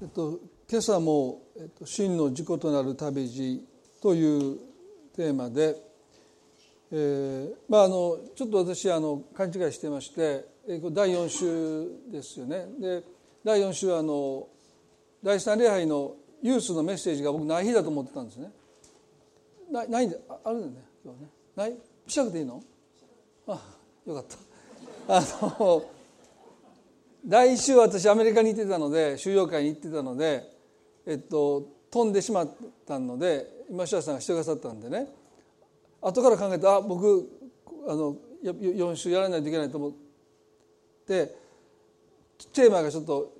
えっと、今朝も、えっと「真の事故となる旅路」というテーマで、えーまあ、あのちょっと私あの勘違いしてまして、えー、第4週ですよね。で第4週はあの第三礼拝のユースのメッセージが僕ない日だと思ってたんですね。ないないんであるんだよね今日ね。ない？しなくていいの？あよかった。あの来週私アメリカに行ってたので収容会に行ってたので、えっと、飛んでしまったので今下さんがしてくださったんでね後から考えてあ僕あの4週やらないといけないと思ってテーマがちょっと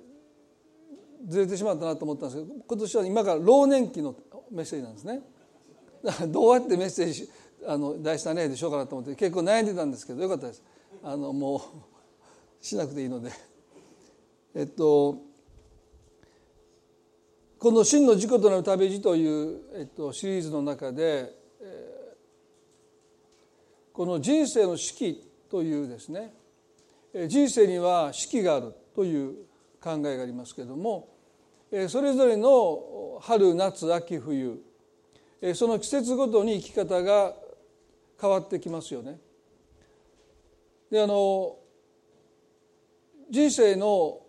ずれてしまったなと思ったんですけど今年は今から老年期のメッセージなんですね。どうやってメッセージあの大事な例でしようかなと思って結構悩んでたんですけどよかったです。あのもうしなくていいので。えっとこの「真の事故となる旅路」という、えっと、シリーズの中で、えー、この人生の四季というですね人生には四季があるという考えがありますけれどもそれぞれの春夏秋冬その季節ごとに生き方が変わってきますよね。であの人生の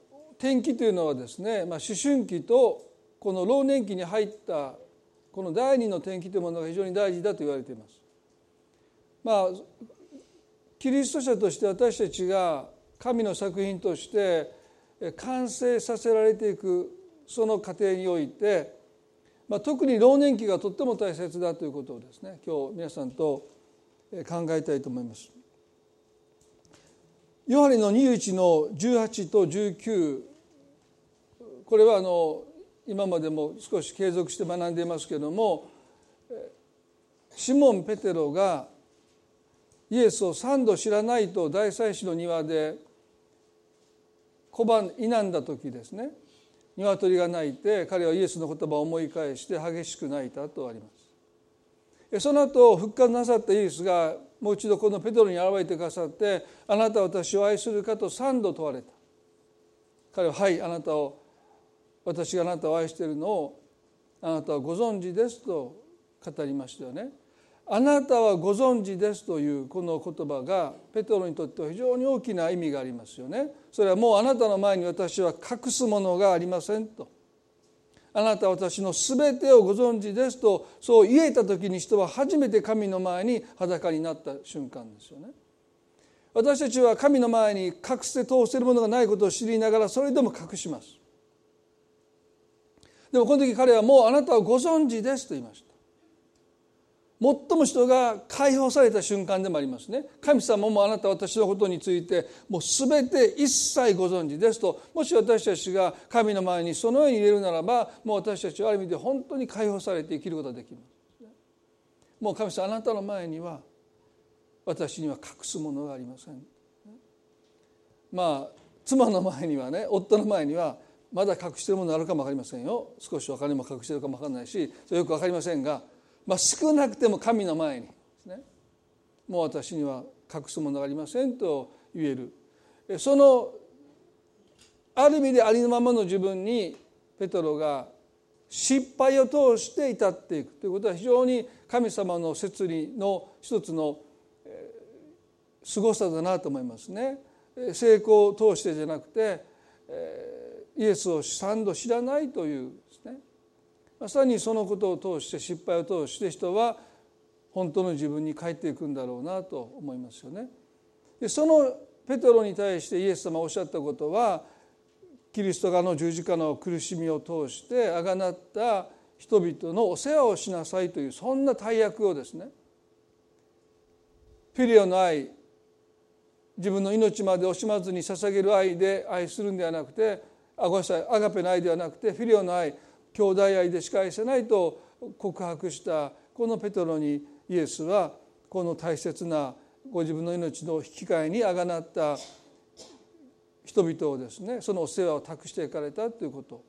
転機というのはですね、まあ、思春期とこの老年期に入ったこの第二の転機というものが非常に大事だと言われています。まあキリスト者として私たちが神の作品として完成させられていくその過程において、まあ、特に老年期がとっても大切だということをですね今日皆さんと考えたいと思います。ヨハネの21の18と19これはあの今までも少し継続して学んでいますけどもシモン・ペテロがイエスを三度知らないと大祭司の庭で小判否んだ時ですね鶏が鳴いて彼はイエスの言葉を思い返して激しく泣いたとありますその後復活なさったイエスがもう一度このペテロに現れてくださって「あなたは私を愛するか?」と三度問われた彼は「はいあなたを私があなたを愛しているのをあなたはご存知ですと語りましたよね。あなたはご存知ですというこの言葉がペトロにとっては非常に大きな意味がありますよね。それはもうあなたの前に私は隠すものがありませんと。あなたは私の全てをご存知ですとそう言えた時に人は初めて神の前に裸になった瞬間ですよね。私たちは神の前に隠せ通せるものがないことを知りながらそれでも隠します。でもこの時彼はもうあなたはご存知ですと言いました。最も人が解放された瞬間でもありますね。神様もあなた私のことについてもう全て一切ご存知ですと。もし私たちが神の前にそのように入れるならばもう私たちはある意味で本当に解放されて生きることができます。もう神様あなたの前には私には隠すものがありません。まあ妻の前にはね夫の前にはまだ隠してるものあるかも分かりませんよ。少しお金も隠してるかも分かんないしそれよく分かりませんが、まあ、少なくても神の前にですね。もう私には隠すものがありませんと言える。そのある意味でありのままの自分にペトロが失敗を通して至っていく。ということは非常に神様の摂理の一つのすごさだなと思いますね。成功を通してじゃなくて、えイエスを三度知らないというですねまさにそのことを通して失敗を通して人は本当の自分に帰っていくんだろうなと思いますよね。でそのペトロに対してイエス様おっしゃったことはキリストがの十字架の苦しみを通してあがなった人々のお世話をしなさいというそんな大役をですねフィリオの愛自分の命まで惜しまずに捧げる愛で愛するんではなくてあごめんなさいアガペの愛ではなくてフィリオの愛兄弟愛でしか愛せないと告白したこのペトロにイエスはこの大切なご自分の命の引き換えにあがなった人々をですねそのお世話を託していかれたということ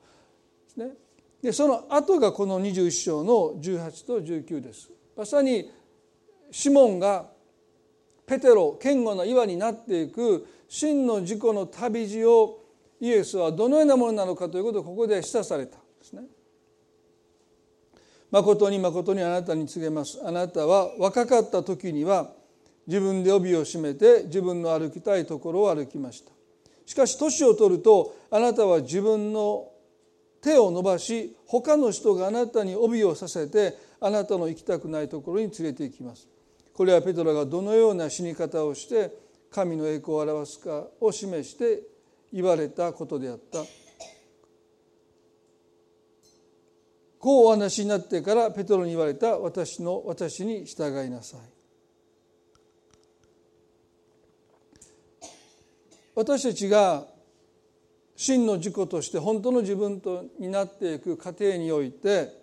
ですね。でその後がこの21章の18と19です。まさにシモンがペテロ堅固な岩になっていく真の自己の旅路をイエスはどのようなものなのかということをここで示唆されたんですね。誠に誠にあなたに告げます。あなたは若かった時には自分で帯を締めて自分の歩きたいところを歩きました。しかし年を取るとあなたは自分の手を伸ばし他の人があなたに帯をさせてあなたの行きたくないところに連れて行きます。これはペトロがどのような死に方をして神の栄光を表すかを示して言われたことであったこうお話になってからペトロに言われた私の私に従いなさい私たちが真の自己として本当の自分とになっていく過程において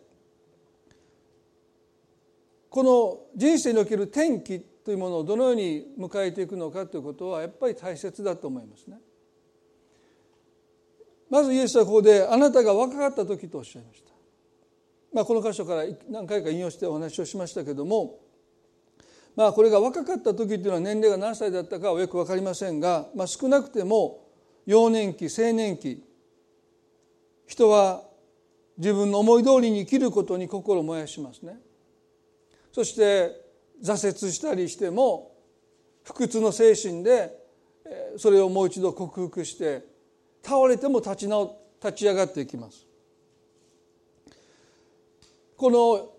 この人生における転機というものをどのように迎えていくのかということはやっぱり大切だと思いますね。まずイエスはここであなたが若かった時とおっしゃいました。まあ、この箇所から何回か引用してお話をしましたけども、まあ、これが若かった時というのは年齢が何歳だったかはよく分かりませんが、まあ、少なくても幼年期青年期人は自分の思い通りに生きることに心を燃やしますね。そして挫折したりしても不屈の精神でそれをもう一度克服して倒れても立ち直立ち上がっていきます。この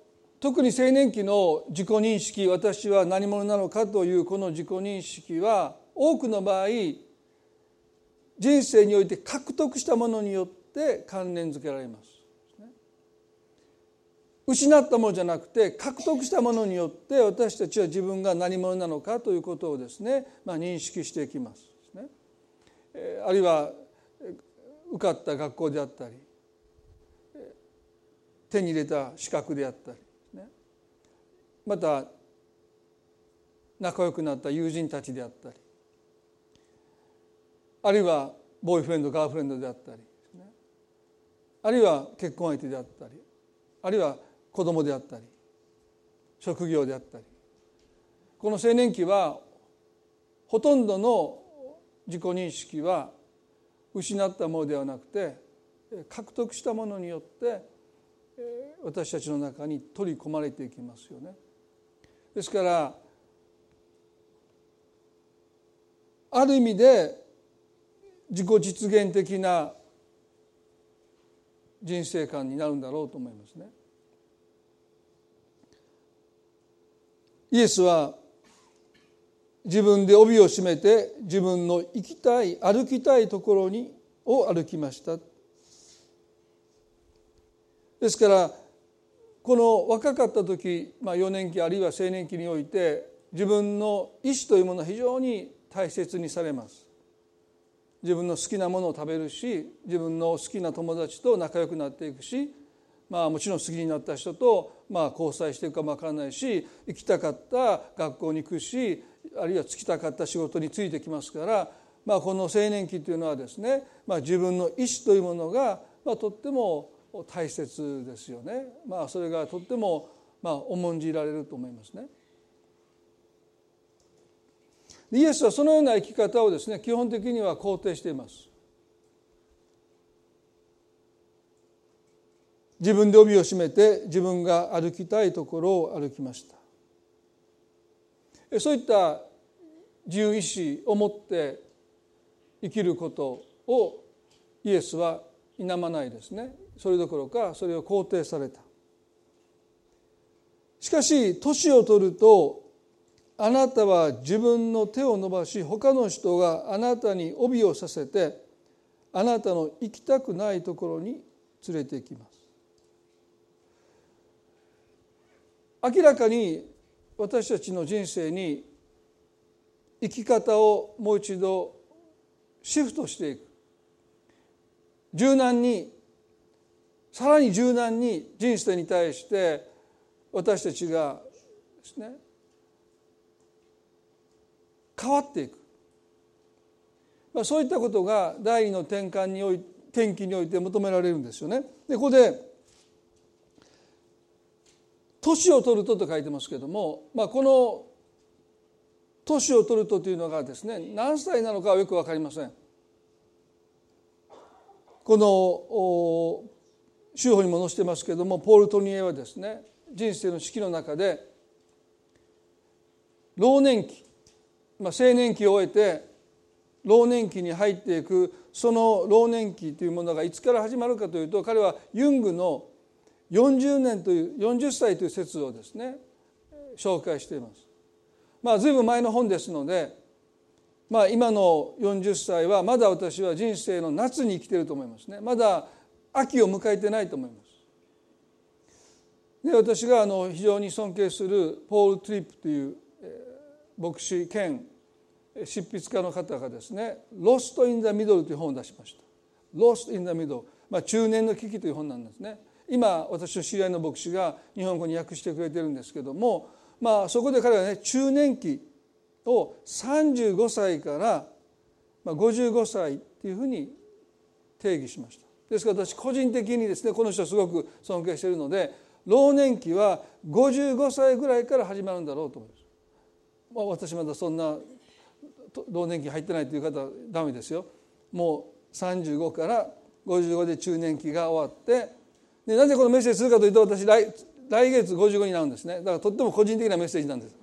特に青年期の自己認識私は何者なのかというこの自己認識は多くの場合人生において獲得したものによって関連づけられます。失ったものじゃなくて獲得したものによって私たちは自分が何者なのかということをですね、まあ、認識していきます。あるいは受かった学校であったり手に入れた資格であったり、また仲良くなった友人たちであったりあるいはボーイフレンドガーフレンドであったり、あるいは結婚相手であったりあるいは子供であったり職業であったり。この青年期はほとんどの自己認識は失ったものではなくて獲得したものによって私たちの中に取り込まれていきますよね。ですからある意味で自己実現的な人生観になるんだろうと思いますね。イエスは自分で帯を締めて自分の行きたい歩きたいところにを歩きました。ですからこの若かった時、まあ、幼年期あるいは青年期において自分の意思というものは非常に大切にされます。自分の好きなものを食べるし自分の好きな友達と仲良くなっていくしまあもちろん好きになった人とまあ交際していくかもわからないし行きたかった学校に行くしあるいは就きたかった仕事についてきますから、まあ、この青年期というのはですね、まあ、自分の意思というものが、まあ、とっても大切ですよね。まあ、それがとっても、まあ、重んじられると思いますね。イエスはそのような生き方をですね基本的には肯定しています。自分で帯を締めて自分が歩きたいところを歩きましたそういった自由意志を持って生きることをイエスは否まないですね。それどころかそれを肯定された。しかし年を取るとあなたは自分の手を伸ばし他の人があなたに帯をさせてあなたの行きたくないところに連れて行きます。明らかに私たちの人生に生き方をもう一度シフトしていく柔軟にさらに柔軟に人生に対して私たちがですね変わっていく、まあ、そういったことが第二の転換におい転機において求められるんですよね。でここで年を取るとと書いてますけども、まあ、この年を取るとというのがですね何歳なのかはよく分かりません。この州法にも載せてますけれどもポール・トニエはですね人生の式の中で老年期、まあ、青年期を終えて老年期に入っていくその老年期というものがいつから始まるかというと彼はユングの40年という40歳という説をですね紹介しています。まあ随分前の本ですので、まあ、今の40歳はまだ私は人生の夏に生きていると思いますねまだ秋を迎えてないと思います。で私があの非常に尊敬するポール・トリップという牧師兼執筆家の方がですね「Lost in the Middle」という本を出しました。 Lost in the Middle、まあ、中年の危機という本なんですね。今私の知り合いの牧師が日本語に訳してくれてるんですけども、まあ、そこで彼はね中年期を35歳から55歳っていうふうに定義しました。ですから私個人的にですねこの人すごく尊敬しているので老年期は55歳ぐらいから始まるんだろうと思います。まあ、私まだそんな老年期入ってないという方はダメですよ。もう35から55で中年期が終わってでなぜこのメッセージするかというと私来来月55になるんですね。だからとっても個人的なメッセージなんです。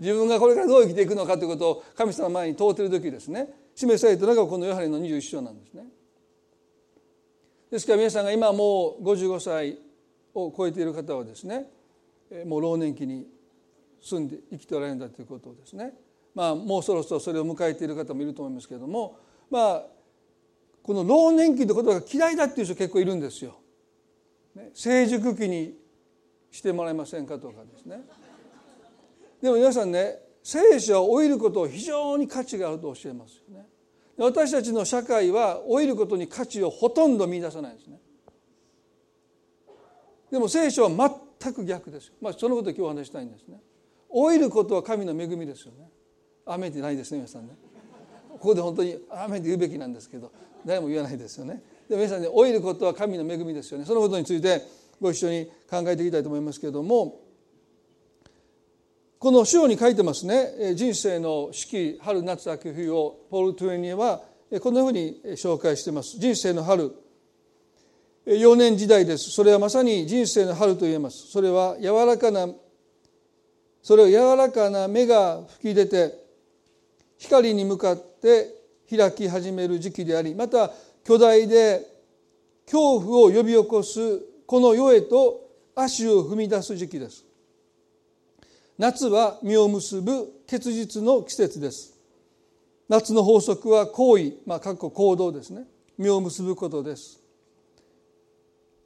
自分がこれからどう生きていくのかということを神様の前に問うている時ですね。示されたのがこのヨハネの21章なんですね。ですから皆さんが今もう55歳を超えている方はですねもう老年期に住んで生きておられるんだということをですね。まあもうそろそろそれを迎えている方もいると思いますけれどもまあこの老年期という言葉が嫌いだっていう人結構いるんですよ。成熟期にしてもらえませんかとかですね。でも皆さんね聖書は老いることを非常に価値があると教えますよね。私たちの社会は老いることに価値をほとんど見出さないですね。でも聖書は全く逆ですまあそのこと今日お話したいんですね。老いることは神の恵みですよね。雨ってないですね皆さんね。ここで本当に雨って言うべきなんですけど誰も言わないですよね。で皆さんね老いることは神の恵みですよね。そのことについてご一緒に考えていきたいと思いますけれどもこの章に書いてますね。人生の四季春夏秋冬をポール・トゥエニエはこんなふうに紹介しています。人生の春。幼年時代です。それはまさに人生の春と言えます。それは柔らかなそれを柔らかな芽が吹き出て光に向かって開き始める時期でありまた巨大で恐怖を呼び起こすこの世へと足を踏み出す時期です。夏は実を結ぶ結実の季節です。夏の法則は行為まあかっこ行動ですね。実を結ぶことです。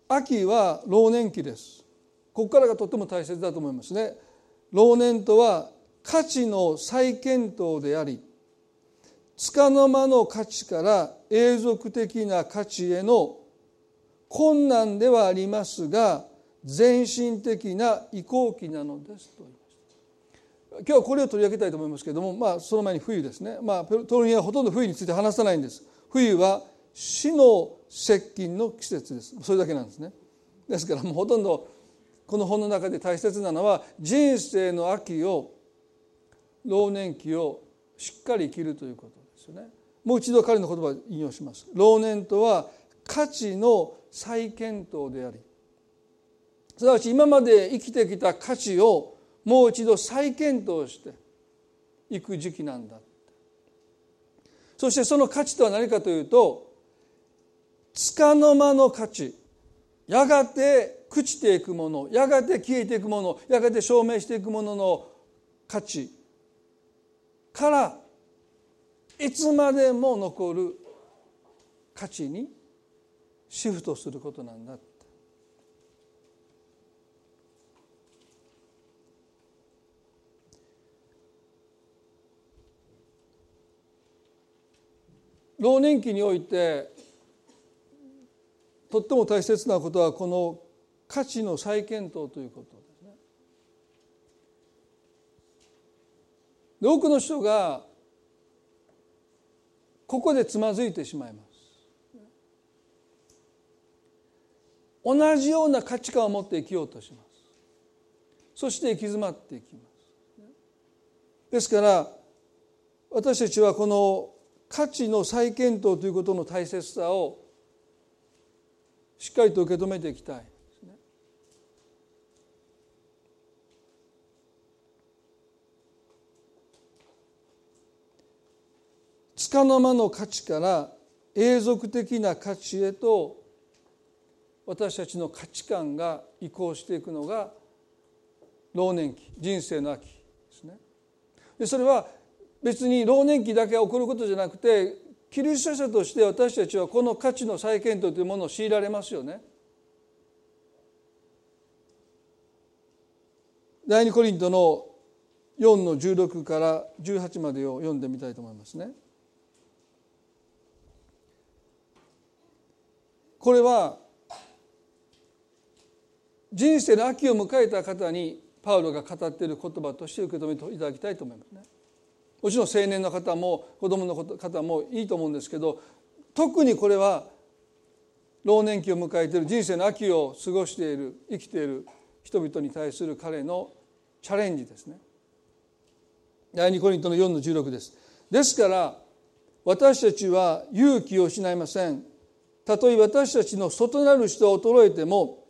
秋は老年期です。ここからがとても大切だと思いますね。老年とは価値の再検討であり束の間の価値から永続的な価値への困難ではありますが全身的な移行期なのですと言いました今日はこれを取り上げたいと思いますけれども、まあ、その前に冬ですね、まあ、トルニアはほとんど冬について話さないんです。冬は死の接近の季節です。それだけなんですね。ですからもうほとんどこの本の中で大切なのは人生の秋を老年期をしっかり生きるということですよね。もう一度彼の言葉を引用します。老年とは価値の再検討であり。すなわち今まで生きてきた価値をもう一度再検討していく時期なんだそしてその価値とは何かというと束の間の価値。やがて朽ちていくものやがて消えていくものやがて証明していくものの価値からいつまでも残る価値にシフトすることなんだって老年期においてとっても大切なことはこの価値の再検討ということですね。で多くの人がここでつまずいてしまいます。同じような価値観を持って生きようとします。そして行き詰まっていきます。ですから私たちはこの価値の再検討ということの大切さをしっかりと受け止めていきたい。つかの間の価値から永続的な価値へと私たちの価値観が移行していくのが老年期人生の秋ですね。でそれは別に老年期だけ起こることじゃなくてキリスト者として私たちはこの価値の再検討というものを強いられますよね。第二コリントの4の16から18までを読んでみたいと思いますね。これは人生の秋を迎えた方にパウロが語っている言葉として受け止めていただきたいと思いますね。もちろん青年の方も子供の方もいいと思うんですけど特にこれは老年期を迎えている人生の秋を過ごしている生きている人々に対する彼のチャレンジですね。第2コリントの4の16です。ですから私たちは勇気を失いません。たとえ私たちの外なる人は衰えても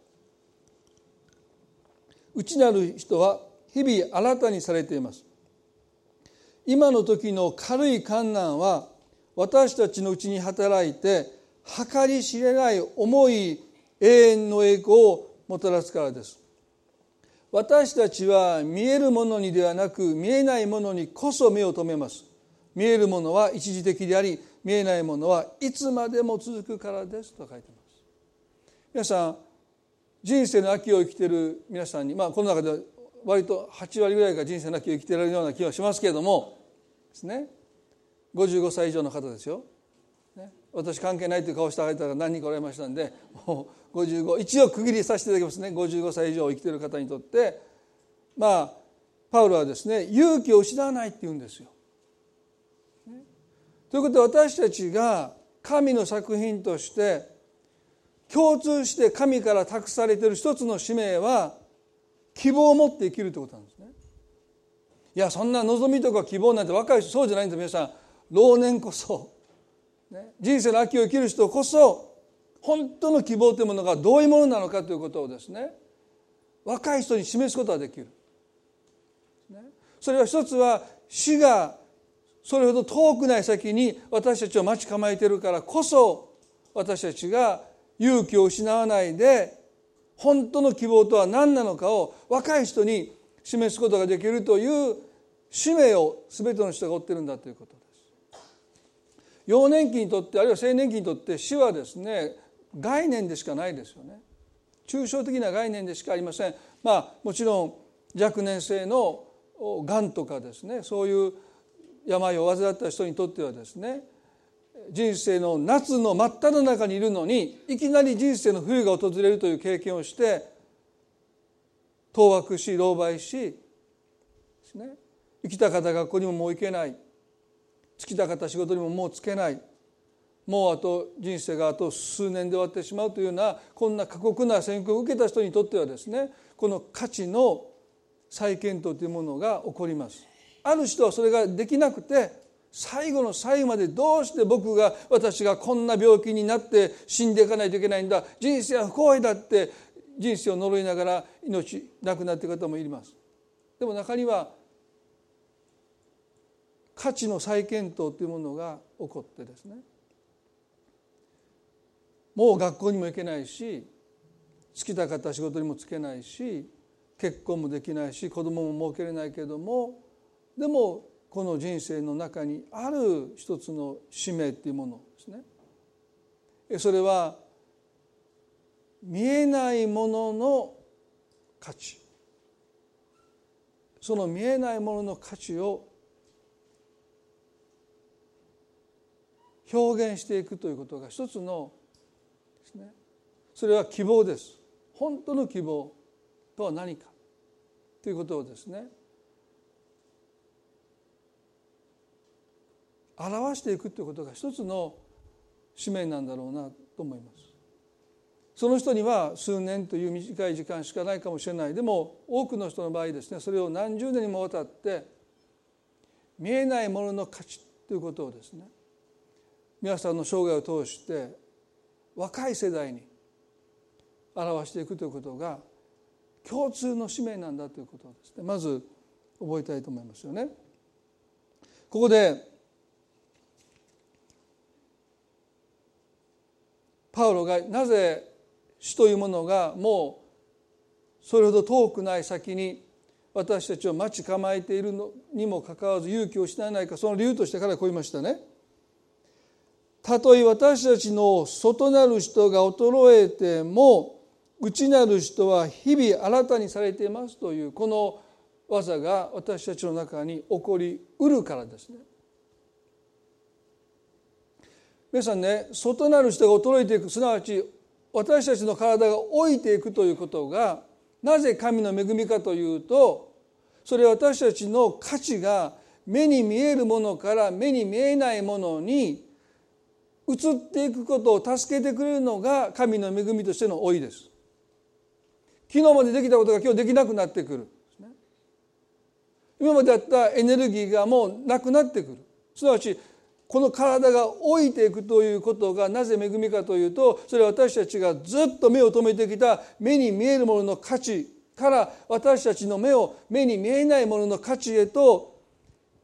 内なる人は日々新たにされています。今の時の軽い観難は私たちのうちに働いて計り知れない重い永遠の栄光をもたらすからです。私たちは見えるものにではなく見えないものにこそ目を留めます。見えるものは一時的であり見えないものはいつまでも続くからですと書いてます。皆さん人生の秋を生きてる皆さんにまあこの中では割と8割ぐらいが人生の秋を生きているような気はしますけれどもですね。55歳以上の方ですよ、ね、私関係ないという顔してあげたら何人かおられましたんでもう55一応区切りさせていただきますね。55歳以上生きてる方にとって。まあパウロはですね勇気を失わないって言うんですよ。ということで私たちが神の作品として共通して神から託されている一つの使命は希望を持って生きるということなんですね。いやそんな望みとか希望なんて若い人そうじゃないんです皆さん老年こそ、ね、人生の秋を生きる人こそ本当の希望というものがどういうものなのかということをですね若い人に示すことができる。それは一つは死がそれほど遠くない先に私たちを待ち構えているからこそ私たちが勇気を失わないで本当の希望とは何なのかを若い人に示すことができるという使命を全ての人が負っているんだということです。幼年期にとってあるいは青年期にとって死はですね概念でしかないですよね。抽象的な概念でしかありません。まあもちろん若年性のがんとかですねそういう病を患った人にとってはですね人生の夏の真っ只中にいるのにいきなり人生の冬が訪れるという経験をして当惑し狼狽しですね。生きた方学校にももう行けない。尽きた方仕事にももうつけない。もうあと人生があと数年で終わってしまうというようなこんな過酷な選挙を受けた人にとってはですねこの価値の再検討というものが起こります。ある人はそれができなくて最後の最後までどうして僕が私がこんな病気になって死んでいかないといけないんだ人生は不幸だって人生を呪いながら命亡くなっている方もいます。でも中には価値の再検討というものが起こってですね。もう学校にも行けないし好きた方仕事にも就けないし結婚もできないし子供も設けれないけれどもでもこの人生の中にある一つの使命っていうものですね。それは見えないものの価値。その見えないものの価値を表現していくということが一つのですね。それは希望です。本当の希望とは何かということをですね。表していくということが一つの使命なんだろうなと思います。その人には数年という短い時間しかないかもしれないでも多くの人の場合ですねそれを何十年にもわたって見えないものの価値ということをですね皆さんの生涯を通して若い世代に表していくということが共通の使命なんだということをですねまず覚えたいと思いますよね。ここでパウロがなぜ死というものがもうそれほど遠くない先に私たちを待ち構えているのにもかかわらず勇気を失わないかその理由としてからこう言いましたね。たとえ私たちの外なる人が衰えても内なる人は日々新たにされていますというこの技が私たちの中に起こりうるからですね。皆さんね外なる人が衰えていくすなわち私たちの体が老いていくということがなぜ神の恵みかというとそれは私たちの価値が目に見えるものから目に見えないものに移っていくことを助けてくれるのが神の恵みとしての老いです。昨日までできたことが今日できなくなってくる。今まであったエネルギーがもうなくなってくる。すなわちこの体が老いていくということがなぜ恵みかというとそれは私たちがずっと目を留めてきた目に見えるものの価値から私たちの目を目に見えないものの価値へと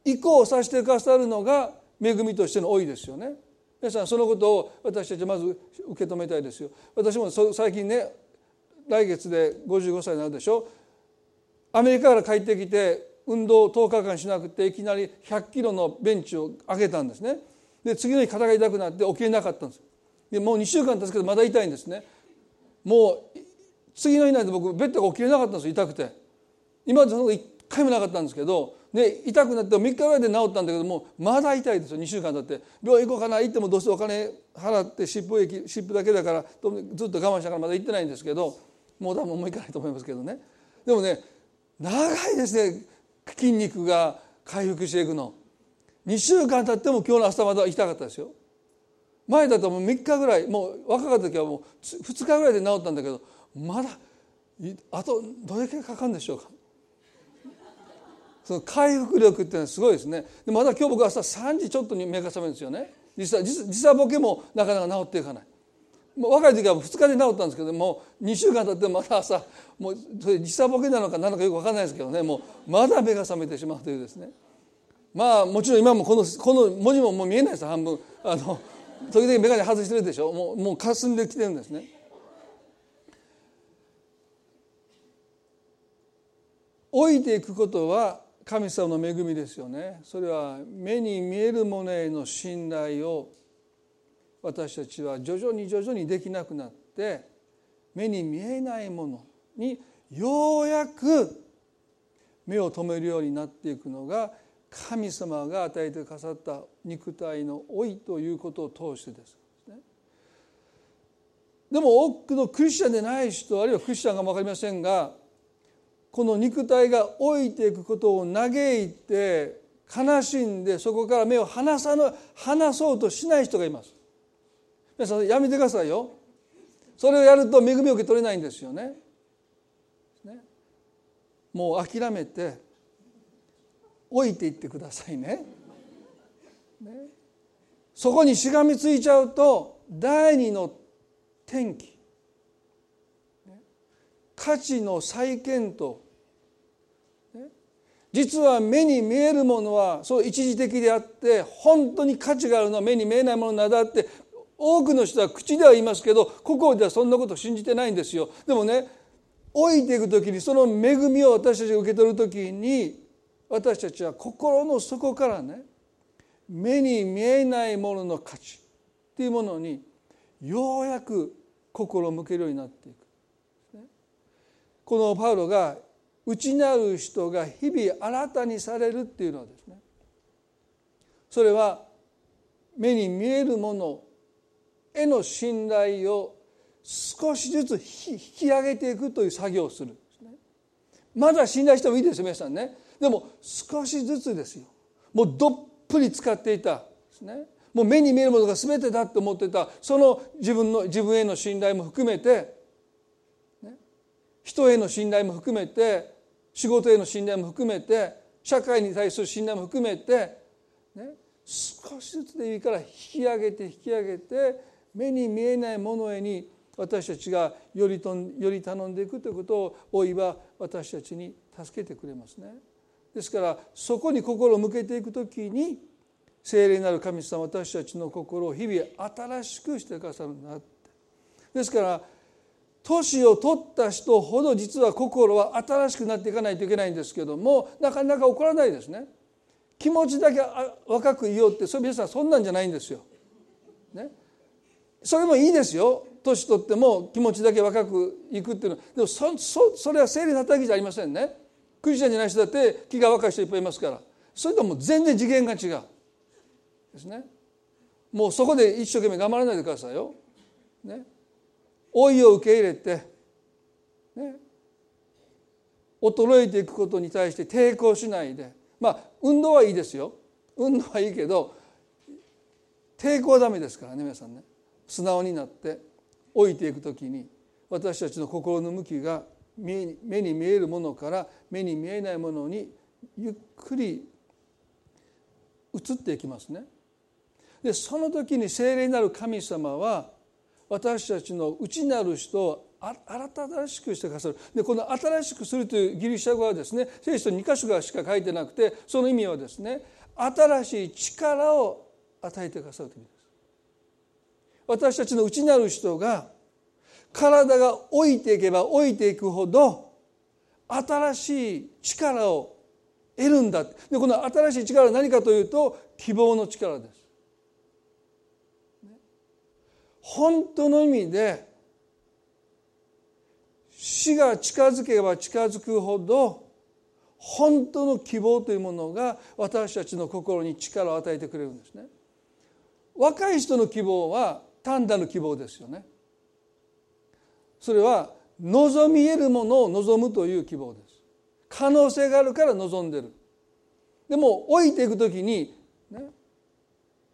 移行させてくださるのが恵みとしての老いですよね。皆さんそのことを私たちまず受け止めたいですよ。私も最近ね来月で55歳になるでしょアメリカから帰ってきて運動を10日間しなくていきなり100キロのベンチを上げたんですね。で次の日肩が痛くなって起きれなかったんですでもう2週間経つけどまだ痛いんですね。もう次の日なんて僕ベッドが起きれなかったんです痛くて。今までそのこと1回もなかったんですけどで痛くなって3日ぐらいで治ったんだけどもまだ痛いですよ2週間経って。病院行こうかな行ってもどうせお金払って湿布液湿布だけだからずっと我慢したからまだ行ってないんですけどもう多分もう行かないと思いますけどね。でもね長いですね。筋肉が回復していくの。2週間経っても今日の朝までは痛かったですよ。前だともう3日ぐらいもう若かった時はもう2日ぐらいで治ったんだけどまだあとどれだけかかるんでしょうか。その回復力っていうのはすごいですね。でまだ今日僕朝3時ちょっとに目が覚めるんですよね。実は時差ボケもなかなか治っていかない。もう若い時は2日で治ったんですけどもう2週間経ってまた朝もうそれ時差ボケなのか何のかよく分かんないですけどねもうまだ目が覚めてしまうというですね。まあもちろん今もこのこの文字ももう見えないです半分。あの時々眼鏡外してるでしょ。もうもう霞んできてるんですね。老いていくことは神様の恵みですよね。それは目に見えるものへの信頼を私たちは徐々に徐々にできなくなって目に見えないものにようやく目を留めるようになっていくのが神様が与えてくださった肉体の老いということを通してです。でも多くのクリスチャンでない人あるいはクリスチャンかも分かりませんがこの肉体が老いていくことを嘆いて悲しんでそこから目を離さの離そうとしない人がいます。皆さんやめてくださいよ。それをやると恵みを受け取れないんですよね。ね。もう諦めて置いていってくださいね。ね。そこにしがみついちゃうと第二の転機。価値の再検討。実は目に見えるものはそう一時的であって本当に価値があるのは目に見えないものなだって多くの人は口では言いますけど心ではそんなこと信じてないんですよでもね老いていく時にその恵みを私たちが受け取る時に私たちは心の底からね目に見えないものの価値っていうものにようやく心を向けるようになっていく。このパウロが内なる人が日々新たにされるっていうのはですねそれは目に見えるものへの信頼を少しずつ引き上げていくという作業をするんですね。まだ信頼してもいいですよ皆さんね。でも少しずつですよ。もうどっぷり使っていたですね。もう目に見えるものが全てだと思ってたその自分の自分への信頼も含めて、ね、人への信頼も含めて仕事への信頼も含めて社会に対する信頼も含めて、ね、少しずつでいいから引き上げて引き上げて目に見えないものへに私たちがよりとより頼んでいくということを老いは私たちに助けてくれますね。ですからそこに心を向けていく時に聖霊なる神様私たちの心を日々新しくしてくださるんだってですから年を取った人ほど実は心は新しくなっていかないといけないんですけどもなかなか起こらないですね気持ちだけ若くいようってそれ皆さんそんなんじゃないんですよ。ね、それもいいですよ。年取っても気持ちだけ若くいくっていうの。はでもそそそれは生理の働きじゃありませんね。クリスチャンじゃない人だって気が若い人いっぱいいますから。それとも全然次元が違う。ですね。もうそこで一生懸命頑張らないでくださいよ。ね、老いを受け入れて、ね、衰えていくことに対して抵抗しないで。まあ運動はいいですよ。運動はいいけど抵抗はダメですからね皆さんね。素直になって老いていく時に私たちの心の向きが目に見えるものから目に見えないものにゆっくり移っていきますね。でその時に聖霊なる神様は私たちの内なる人を新しくしてくださるでこの新しくするというギリシャ語はですね聖書2箇所しか書いてなくてその意味はですね新しい力を与えてくださるという私たちの内なる人が体が老いていけば老いていくほど新しい力を得るんだでこの新しい力は何かというと希望の力です本当の意味で死が近づけば近づくほど本当の希望というものが私たちの心に力を与えてくれるんですね。若い人の希望は単なる希望ですよね。それは望み得るものを望むという希望です。可能性があるから望んでる。でも老いていく時に、ね、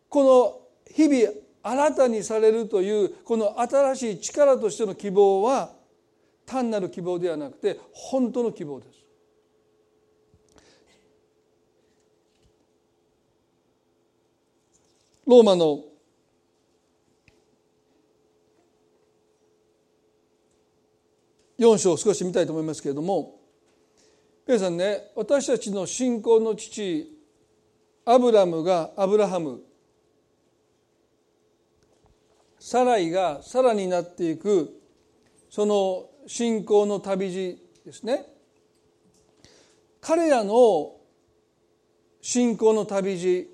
この日々新たにされるというこの新しい力としての希望は単なる希望ではなくて本当の希望です。ローマの4章を少し見たいと思いますけれども皆さんね私たちの信仰の父アブラムがアブラハムサライがさらになっていくその信仰の旅路ですね。彼らの信仰の旅路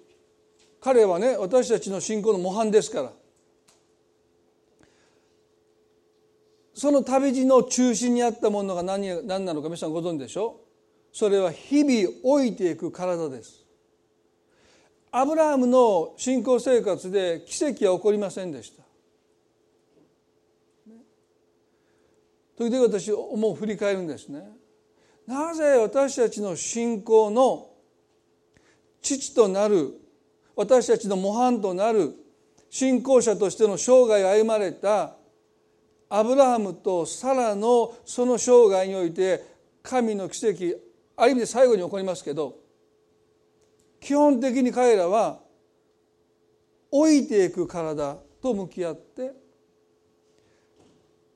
彼はね私たちの信仰の模範ですからその旅路の中心にあったものが何何なのか皆さんご存知でしょそれは日々老いていく体です。アブラハムの信仰生活で奇跡は起こりませんでした。時々私思う振り返るんですね。なぜ私たちの信仰の父となる私たちの模範となる信仰者としての生涯を歩まれたアブラハムとサラのその生涯において神の奇跡ある意味で最後に起こりますけど基本的に彼らは老いていく体と向き合って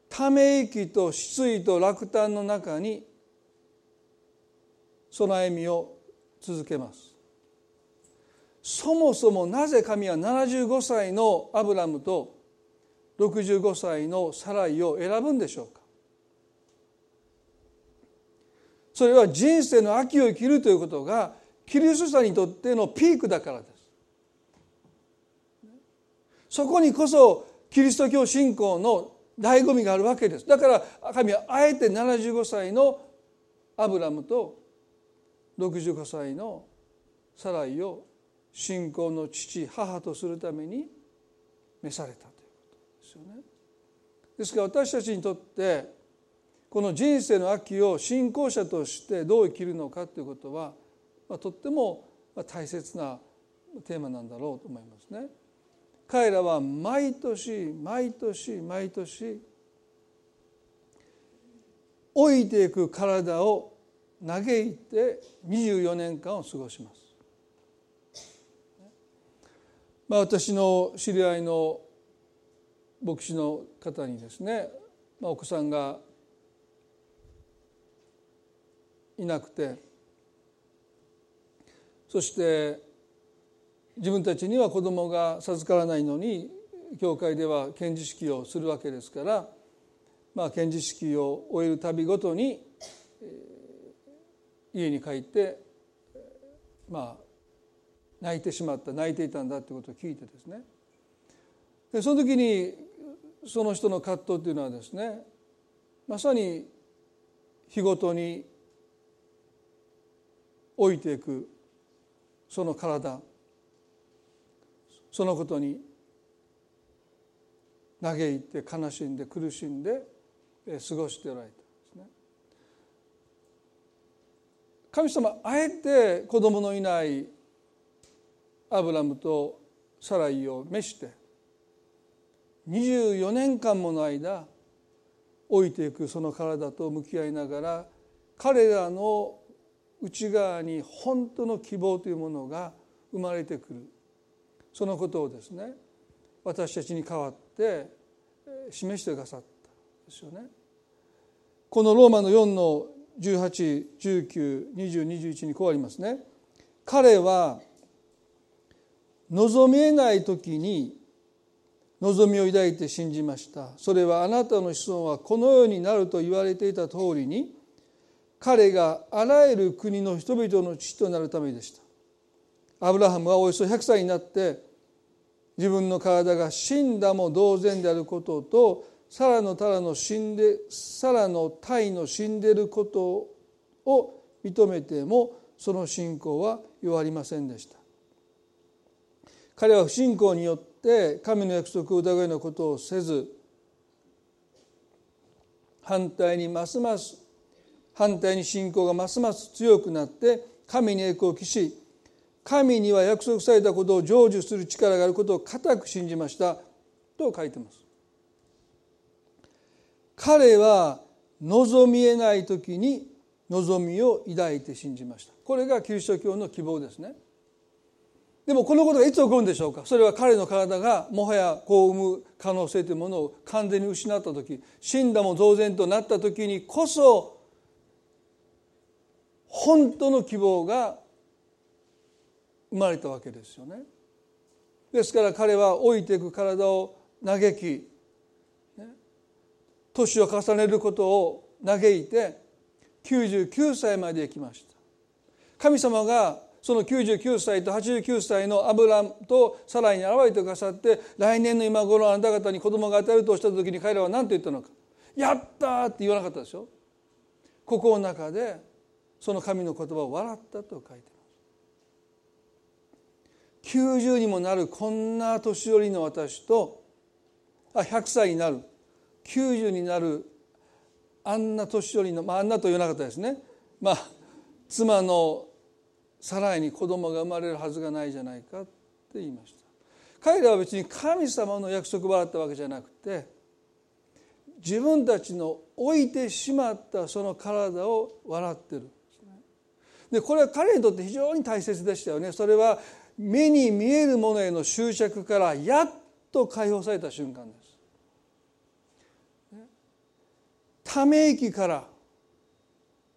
ため息と失意と落胆の中にその歩みを続けます。そもそもなぜ神は75歳のアブラムと65歳のサライを選ぶんでしょうか？それは人生の秋を生きるということがキリスト者にとってのピークだからです。そこにこそキリスト教信仰の醍醐味があるわけです。だから神はあえて75歳のアブラムと65歳のサライを信仰の父母とするために召された。ですよね。ですから私たちにとってこの人生の秋を信仰者としてどう生きるのかということは、まあ、とっても大切なテーマなんだろうと思いますね。彼らは毎年毎年毎年老いていく体を嘆いて24年間を過ごします。まあ、私の知り合いの牧師の方にですね、まあ、お子さんがいなくてそして自分たちには子供が授からないのに教会では献辞式をするわけですから、まあ、献辞式を終えるたびごとに家に帰ってまあ泣いてしまった泣いていたんだということを聞いてですね。でその時にその人の葛藤というのはですねまさに日ごとに老いていくその体そのことに嘆いて悲しんで苦しんで過ごしておられたんですね。神様あえて子供のいないアブラムとサライを召して24年間もの間老いていくその体と向き合いながら彼らの内側に本当の希望というものが生まれてくるそのことをですね私たちに代わって示してくださったですよね。このローマの4の18192021にこうありますね。彼は望みえない時に望みを抱いて信じました。それはあなたの子孫はこのようになると言われていた通りに彼があらゆる国の人々の父となるためでした。アブラハムはおよそ100歳になって自分の体が死んだも同然であることとサラのタラの死んでサラの体の死んでいることを認めてもその信仰は弱りませんでした。彼は不信仰によって神の約束を疑うようなことをせず反対にますます反対に信仰がますます強くなって神に栄光を期し神には約束されたことを成就する力があることを固く信じましたと書いてます。彼は望みえない時に望みを抱いて信じました。これがキリスト教の希望ですね。でもこのことがいつ起こるんでしょうか？それは彼の体がもはや子を産む可能性というものを完全に失った時死んだも同然となった時にこそ本当の希望が生まれたわけですよね。ですから彼は老いていく体を嘆き年を重ねることを嘆いて99歳まで行きました。神様がその99歳と89歳のアブラムとサライに現れてくださって来年の今頃あなた方に子供が与えるとした時に彼らは何と言ったのか「やった!」って言わなかったでしょ。心の中でその神の言葉を笑ったと書いてます。90にもなるこんな年寄りの私とあ100歳になる。90になるあんな年寄りの、まあ、あんなと言わなかったですね。まあ妻のサライに子供が生まれるはずがないじゃないかって言いました。彼らは別に神様の約束を笑ったわけじゃなくて自分たちの置いてしまったその体を笑ってる。でこれは彼にとって非常に大切でしたよね。それは目に見えるものへの執着からやっと解放された瞬間です。ため息から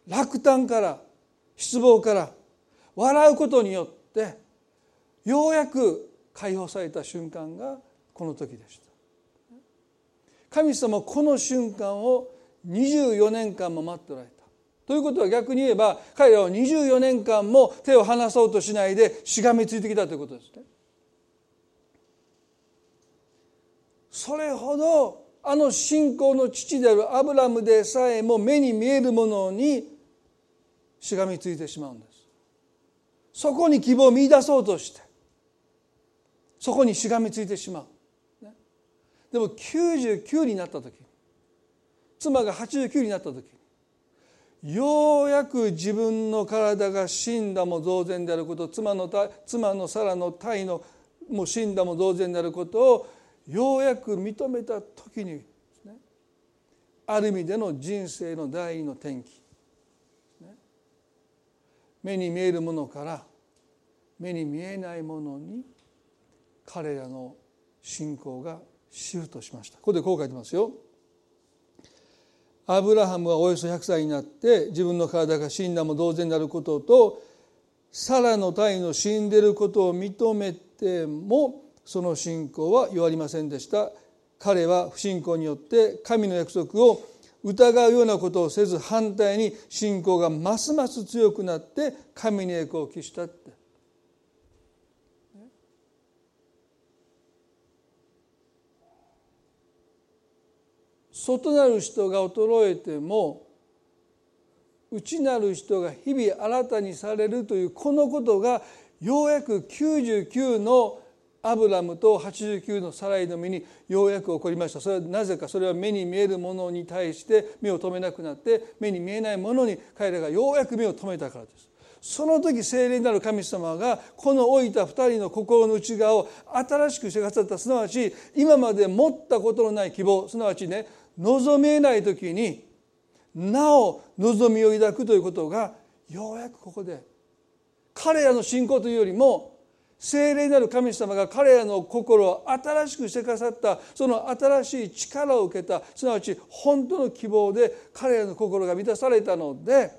落胆から失望から笑うことによってようやく解放された瞬間がこの時でした。神様この瞬間を24年間も待っておられた。ということは逆に言えば彼らは24年間も手を離そうとしないでしがみついてきたということですね。それほどあの信仰の父であるアブラムでさえも目に見えるものにしがみついてしまうんです。そこに希望を見出そうとしてそこにしがみついてしまう、でも99になった時妻が89になった時ようやく自分の体が死んだも同然であること妻の妻のサラの体のもう死んだも同然であることをようやく認めた時に、ある意味での人生の第二の転機。目に見えるものから目に見えないものに彼らの信仰がシフトしました。ここでこう書いてますよ。アブラハムはおよそ100歳になって自分の体が死んだも同然になることとサラの体の死んでることを認めてもその信仰は弱りませんでした。彼は不信仰によって神の約束を疑うようなことをせず反対に信仰がますます強くなって神に栄光を期したって。外なる人が衰えても内なる人が日々新たにされるというこのことがようやく99のアブラムと89のサライの身にようやく起こりました。それはなぜかそれは目に見えるものに対して目を留めなくなって目に見えないものに彼らがようやく目を留めたからです。その時聖霊なる神様がこの置いた2人の心の内側を新しくしてくださった。すなわち今まで持ったことのない希望。すなわちね望めない時になお望みを抱くということがようやくここで彼らの信仰というよりも聖霊なる神様が彼らの心を新しくしてくださったその新しい力を受けたすなわち本当の希望で彼らの心が満たされたので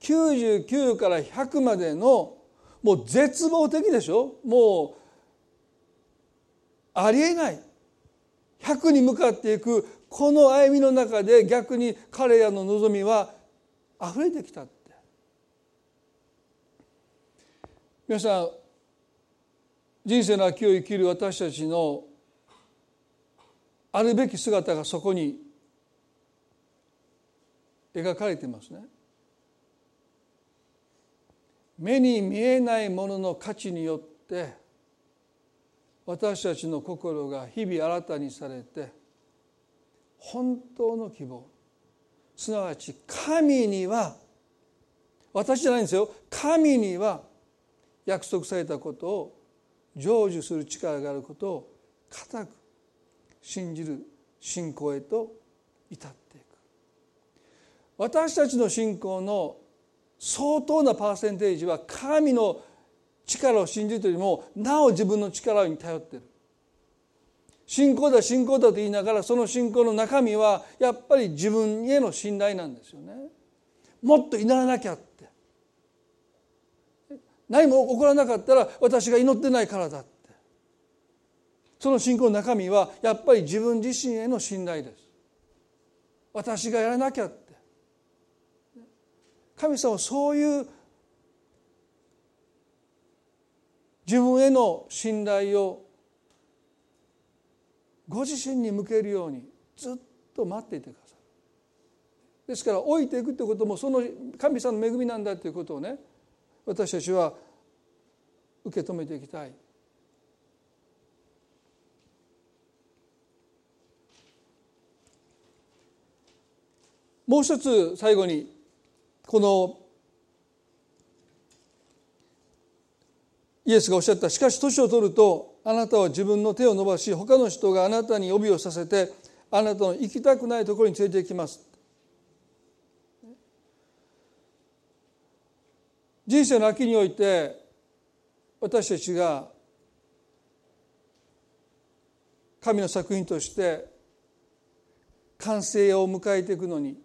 99から100までのもう絶望的でしょ？もうありえない。100に向かっていくこの歩みの中で逆に彼らの望みは溢れてきたって皆さん人生の秋を生きる私たちのあるべき姿がそこに描かれてますね。目に見えないものの価値によって私たちの心が日々新たにされて本当の希望すなわち神には私じゃないんですよ神には約束されたことを成就する力があることを固く信じる信仰へと至っていく。私たちの信仰の相当なパーセンテージは神の力を信じるというよりもなお自分の力に頼っている。信仰だ信仰だと言いながらその信仰の中身はやっぱり自分への信頼なんですよね。もっと祈らなきゃ何も起こらなかったら私が祈ってないからだって。その信仰の中身はやっぱり自分自身への信頼です。私がやらなきゃって。神様はそういう自分への信頼をご自身に向けるようにずっと待っていてください。ですから置いていくということもその神様の恵みなんだということをね私たちは受け止めていきたい。もう一つ最後にこのイエスがおっしゃった。しかし年を取るとあなたは自分の手を伸ばし他の人があなたに帯をさせてあなたの行きたくないところに連れて行きます。人生の秋において私たちが神の作品として完成を迎えていくのに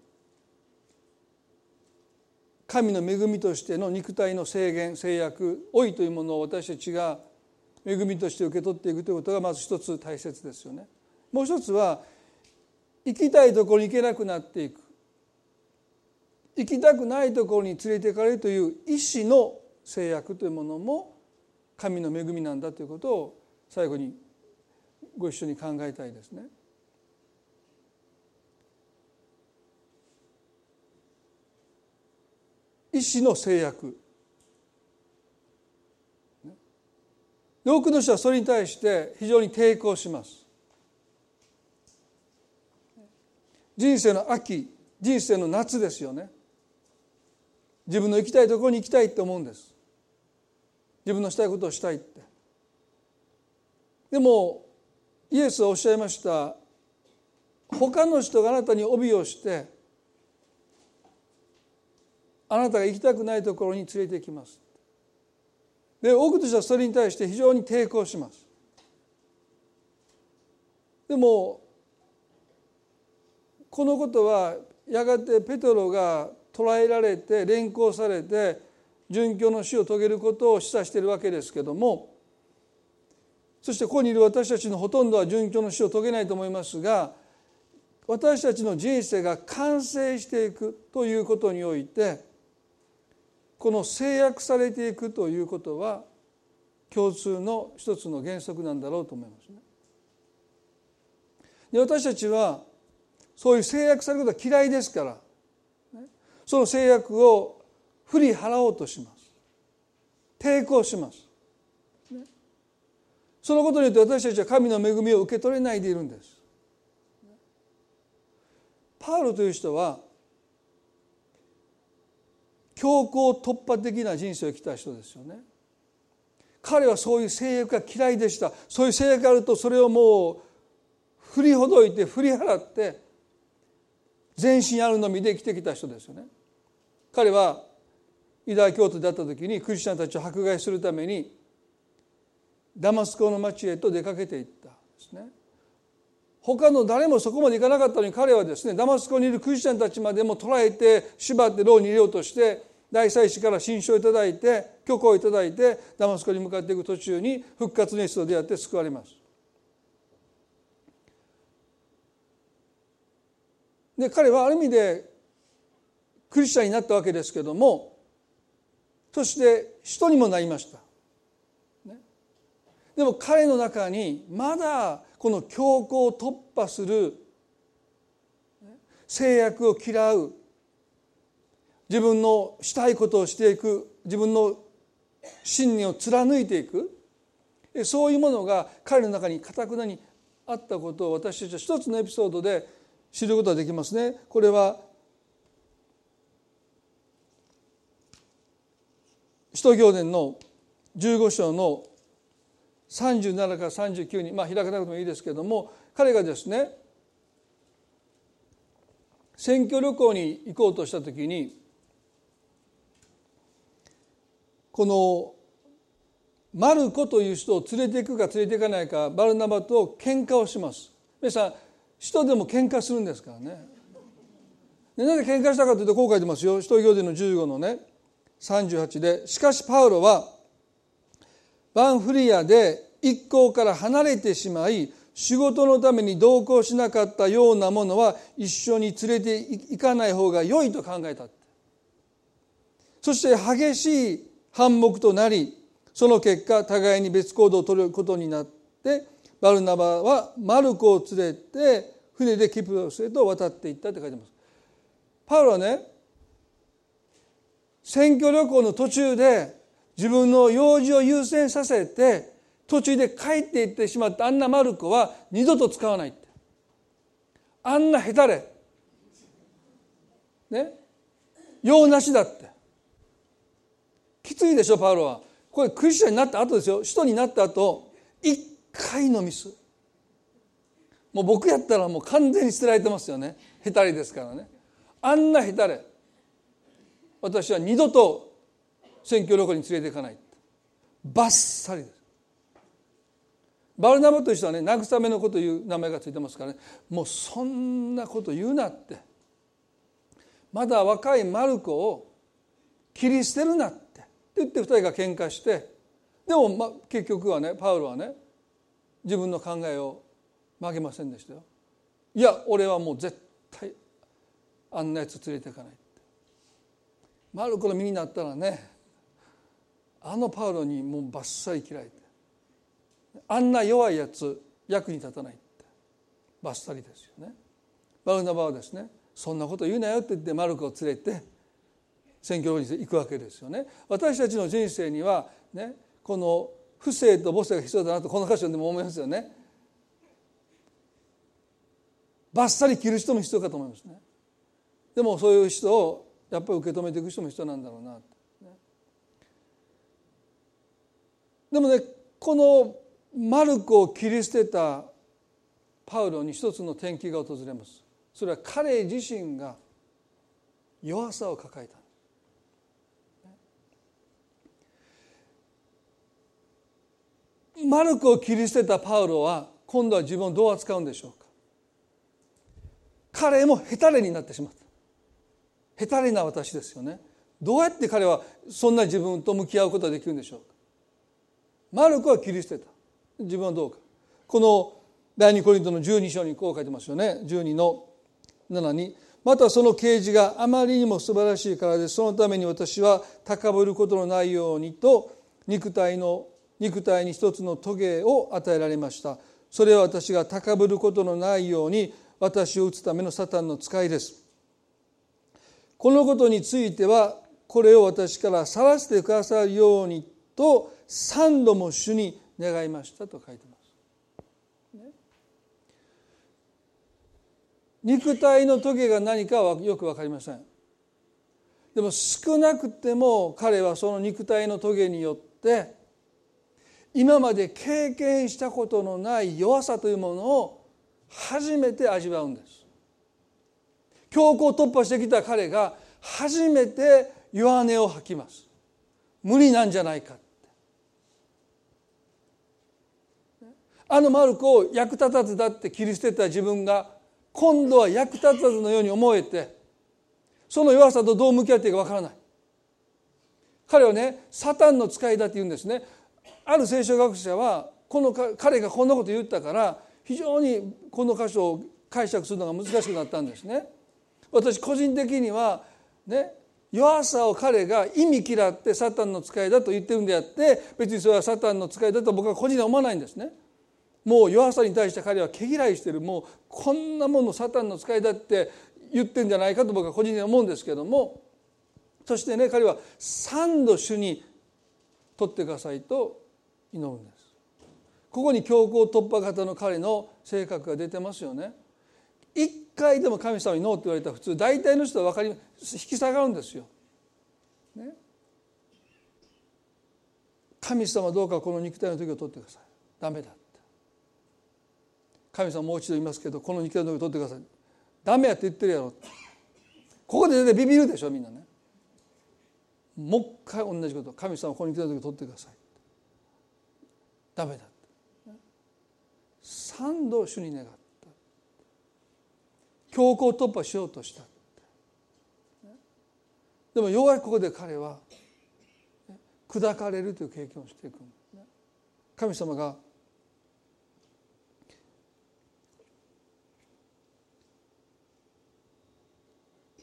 神の恵みとしての肉体の制限制約老いというものを私たちが恵みとして受け取っていくということがまず一つ大切ですよね。もう一つは行きたいところに行けなくなっていく行きたくないところに連れて行かれるという意志の制約というものも神の恵みなんだということを最後にご一緒に考えたいですね。意志の制約。多くの人はそれに対して非常に抵抗します。人生の秋人生の夏ですよね。自分の行きたいところに行きたいって思うんです。自分のしたいことをしたいって。でもイエスはおっしゃいました。他の人があなたに帯をしてあなたが行きたくないところに連れて行きます。で多くの人はそれに対して非常に抵抗します。でもこのことはやがてペトロが捕らえられて連行されて殉教の死を遂げることを示唆しているわけですけどもそしてここにいる私たちのほとんどは殉教の死を遂げないと思いますが私たちの人生が完成していくということにおいてこの制約されていくということは共通の一つの原則なんだろうと思いますね。で私たちはそういう制約されることは嫌いですからその制約を振り払おうとします。抵抗します。そのことによって私たちは神の恵みを受け取れないでいるんです。パウロという人は強行突破的な人生を生きた人ですよね。彼はそういう制約が嫌いでした。そういう制約があるとそれをもう振りほどいて振り払って全身あるのみで生きてきた人ですよね彼はユダヤ教徒であった時にクリスチャンたちを迫害するためにダマスコの町へと出かけていったですね他の誰もそこまで行かなかったのに彼はですねダマスコにいるクリスチャンたちまでも捕らえて縛って牢に入れようとして大祭司から信書をいただいて許可をいただいてダマスコに向かっていく途中に復活のイエスと出会って救われます。で彼はある意味でクリスチャンになったわけですけどもそして人にもなりました。でも彼の中にまだこの強行を突破する制約を嫌う自分のしたいことをしていく自分の信念を貫いていくそういうものが彼の中にかたくなにあったことを私たちは一つのエピソードで知ることができますね。これは使徒行伝の15章の37から39にまあ開かなくてもいいですけども彼がですね選挙旅行に行こうとした時にこのマルコという人を連れていくか連れていかないかバルナバと喧嘩をします皆さん人でも喧嘩するんですからね。でなぜ喧嘩したかというとこう書いてますよ。使徒行伝の15のね38でしかしパウロはバンフリアで一行から離れてしまい仕事のために同行しなかったようなものは一緒に連れて行かない方が良いと考えたそして激しい反目となりその結果互いに別行動を取ることになってバルナバはマルコを連れて船でキプロスへと渡っていったって書いてます。パウロはね選挙旅行の途中で自分の用事を優先させて途中で帰っていってしまった。あんなマルコは二度と使わないって。あんなへたれ。ね？用なしだって。きついでしょパウロは。これクリスチャンになった後ですよ。使徒になった後一回のミス。もう僕やったらもう完全に捨てられてますよね。へたれですからね。あんなへたれ。私は二度と選挙旅行に連れて行かない。バッサリです。バルナバという人はね慰めのこという名前がついてますからね。もうそんなこと言うなって。まだ若いマルコを切り捨てるなって。って言って二人が喧嘩して。でも、ま、結局はねパウロはね自分の考えを曲げませんでしたよ。いや俺はもう絶対あんなやつ連れていかないマルコの身になったらねあのパウロにもうバッサリ切られてあんな弱いやつ役に立たないってバッサリですよね。バルナバはですねそんなこと言うなよって言ってマルコを連れて選挙に行くわけですよね。私たちの人生にはねこの不正と母性が必要だなとこの箇所でも思いますよね。バッサリ切る人も必要かと思いますね。でもそういう人をやっぱり受け止めていく人も必要なんだろうな、でもねこのマルコを切り捨てたパウロに一つの転機が訪れますそれは彼自身が弱さを抱えたマルコを切り捨てたパウロは今度は自分をどう扱うんでしょうか？彼もヘタレになってしまった。ヘタレな私ですよね。どうやって彼はそんな自分と向き合うことができるんでしょうか？マルコは切り捨てた。自分はどうか。この第二コリントの12章にこう書いてますよね。12の7に。またその啓示があまりにも素晴らしいからでそのために私は高ぶることのないようにと肉体の肉体に一つのトゲを与えられましたそれは私が高ぶることのないように私を打つためのサタンの使いですこのことについてはこれを私から去らせてくださるようにと三度も主に願いましたと書いてます。肉体のトゲが何かはよく分かりません。でも少なくても彼はその肉体のトゲによって今まで経験したことのない弱さというものを初めて味わうんです。強行突破してきた彼が初めて弱音を吐きます。無理なんじゃないかあのマルコを役立たずだって切り捨てた自分が今度は役立たずのように思えてその弱さとどう向き合っていいかわからない。彼はねサタンの使いだって言うんですね。ある聖書学者はこの彼がこんなこと言ったから非常にこの箇所を解釈するのが難しくなったんですね。私個人的にはね弱さを彼が意味嫌ってサタンの使いだと言ってるんであって別にそれはサタンの使いだと僕は個人では思わないんですね。もう弱さに対して彼は毛嫌いしてる。もうこんなものサタンの使いだって言ってんじゃないかと僕は個人で思うんですけども。そしてね彼は三度主に取ってくださいと祈るんです。ここに強行突破型の彼の性格が出てますよね。一回でも神様にノーって言われたら普通大体の人は分かり引き下がるんですよ。ね、神様どうかこの肉体の時を取ってください。ダメだって。神様もう一度言いますけどこの肉体の時を取ってください。ダメやって言ってるやろ。ここで全然ビビるでしょみんなね。もう一回同じこと神様この肉体の時を取ってください。ダメだって。三度主に願った。強行突破しようとしたでもようやくここで彼は砕かれるという経験をしていく神様が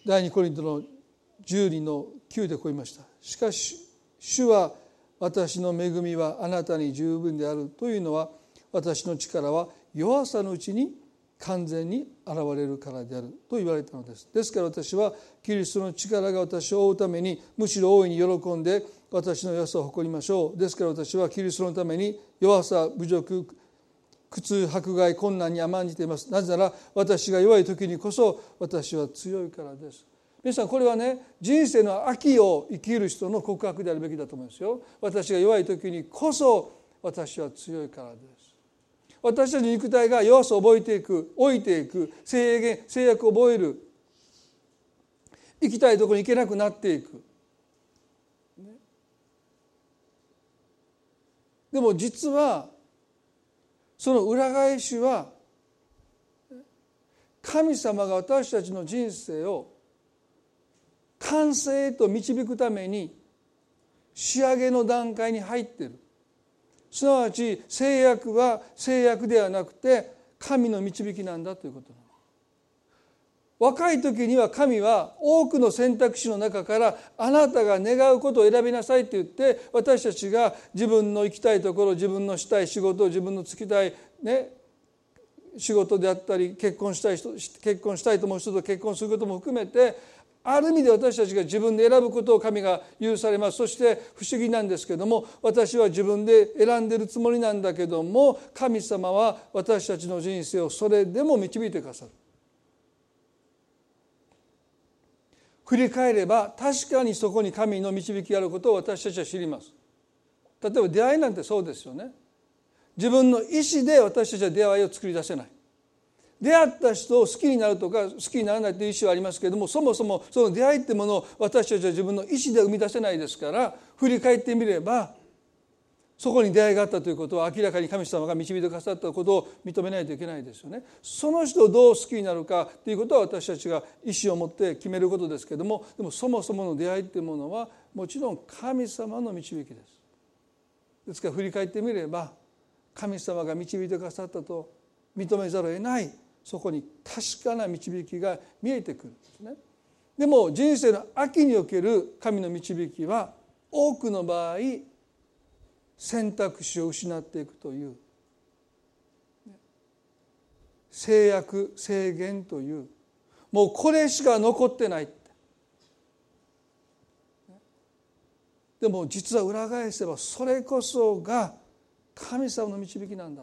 第二コリントの十二の9でこう言いましたしかし主は私の恵みはあなたに十分であるというのは私の力は弱さのうちに完全に現れるからであると言われたのです。ですから私はキリストの力が私を追うためにむしろ大いに喜んで私の弱さを誇りましょう。ですから私はキリストのために弱さ侮辱苦痛迫害困難に甘んじています。なぜなら私が弱い時にこそ私は強いからです。皆さんこれはね人生の秋を生きる人の告白であるべきだと思いますよ。私が弱い時にこそ私は強いからです。私たち肉体が弱さを覚えていく老いていく制限制約を覚える。行きたいとこに行けなくなっていく、でも実はその裏返しは神様が私たちの人生を完成へと導くために仕上げの段階に入ってる。すなわち制約は制約ではなくて神の導きなんだということ若い時には神は多くの選択肢の中からあなたが願うことを選びなさいって言って私たちが自分の行きたいところ自分のしたい仕事自分の就きたいね仕事であったり結婚したい人結婚したいと思う人と結婚することも含めてある意味で私たちが自分で選ぶことを神が許されますそして不思議なんですけども私は自分で選んでるつもりなんだけども神様は私たちの人生をそれでも導いてくださる。振り返れば確かにそこに神の導きがあることを私たちは知ります。例えば出会いなんてそうですよね。自分の意思で私たちは出会いを作り出せない。出会った人を好きになるとか好きにならないという意思はありますけれどもそもそもその出会いってものを私たちは自分の意思で生み出せないですから振り返ってみればそこに出会いがあったということは明らかに神様が導いてくださったことを認めないといけないですよね。その人をどう好きになるかということは私たちが意思を持って決めることですけれどもでもそもそもの出会いというものはもちろん神様の導きです。ですから振り返ってみれば神様が導いてくださったと認めざるを得ないそこに確かな導きが見えてくるんですね。でも人生の秋における神の導きは多くの場合選択肢を失っていくという制約制限というもうこれしか残ってないってでも実は裏返せばそれこそが神様の導きなんだ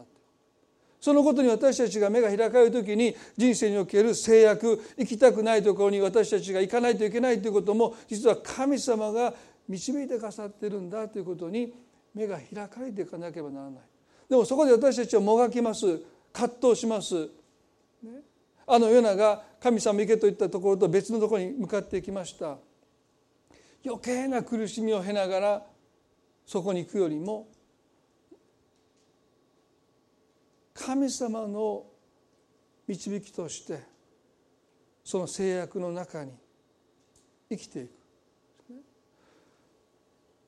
そのことに私たちが目が開かれる時に人生における制約行きたくないところに私たちが行かないといけないということも実は神様が導いてくださってるんだということに目が開かれていかなければならない。でもそこで私たちはもがきます。葛藤します、ね、あのヨナが神様行けと言ったところと別のところに向かっていきました。余計な苦しみを経ながらそこに行くよりも神様の導きとしてその制約の中に生きていく。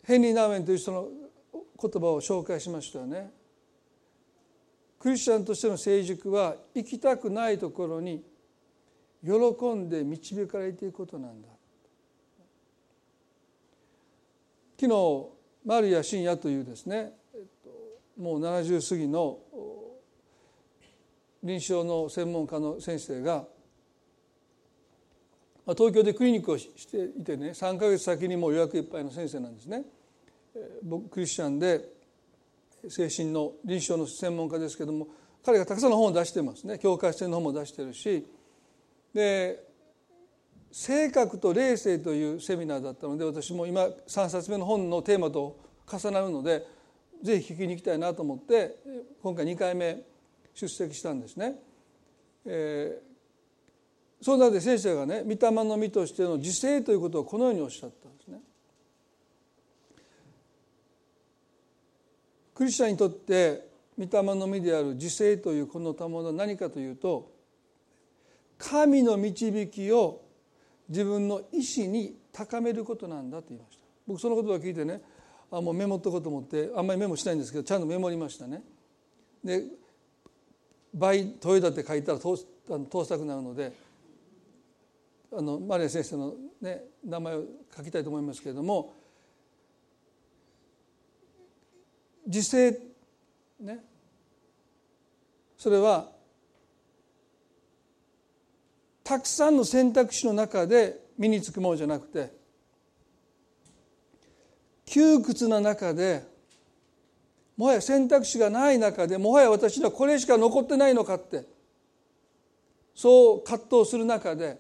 ヘンリー・ナーメンという人の言葉を紹介しましたよね。クリスチャンとしての成熟は行きたくないところに喜んで導かれていくことなんだ。昨日丸谷信也というですねもう70過ぎの臨床の専門家の先生が東京でクリニックをしていてね3か月先にもう予約いっぱいの先生なんですね。僕クリスチャンで精神の臨床の専門家ですけども彼がたくさんの本を出してますね境界線の本も出してるしで性格と霊性というセミナーだったので私も今3冊目の本のテーマと重なるのでぜひ聞きに行きたいなと思って今回2回目出席したんですね。えー、そうなって先生がね御霊の実としての自制ということをこのようにおっしゃったんですね。クリスチャンにとって御霊の実である自制というこの賜物は何かというと神の導きを自分の意志に高めることなんだと言いました僕その言葉を聞いてねあもうメモっとこうと思ってあんまりメモしないんですけどちゃんとメモりましたねで倍豊田って書いたら通通したくなるのであのマリア先生の、ね、名前を書きたいと思いますけれども時勢ねそれはたくさんの選択肢の中で身につくものじゃなくて窮屈な中でもはや選択肢がない中でもはや私にはこれしか残ってないのかってそう葛藤する中で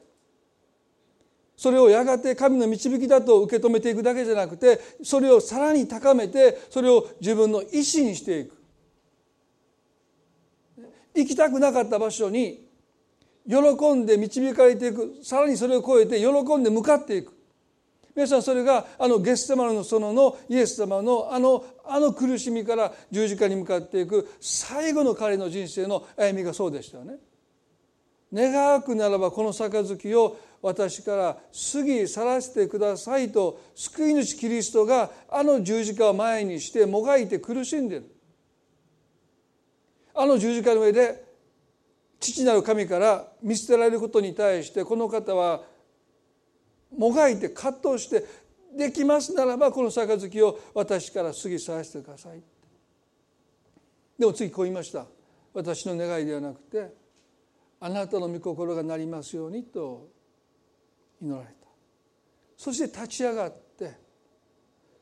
それをやがて神の導きだと受け止めていくだけじゃなくてそれをさらに高めてそれを自分の意思にしていく。行きたくなかった場所に喜んで導かれていく。さらにそれを超えて喜んで向かっていく。皆さんそれがあのゲステマの園のイエス様のあのあの苦しみから十字架に向かっていく最後の彼の人生の歩みがそうでしたよね。願わくならばこの杯を私から過ぎ去らせてくださいと救い主キリストがあの十字架を前にしてもがいて苦しんでいるあの十字架の上で父なる神から見捨てられることに対してこの方はもがいて葛藤してできますならばこの杯を私から過ぎ去らせてください。でも次こう言いました。私の願いではなくてあなたの御心がなりますようにと祈られた。そして立ち上がって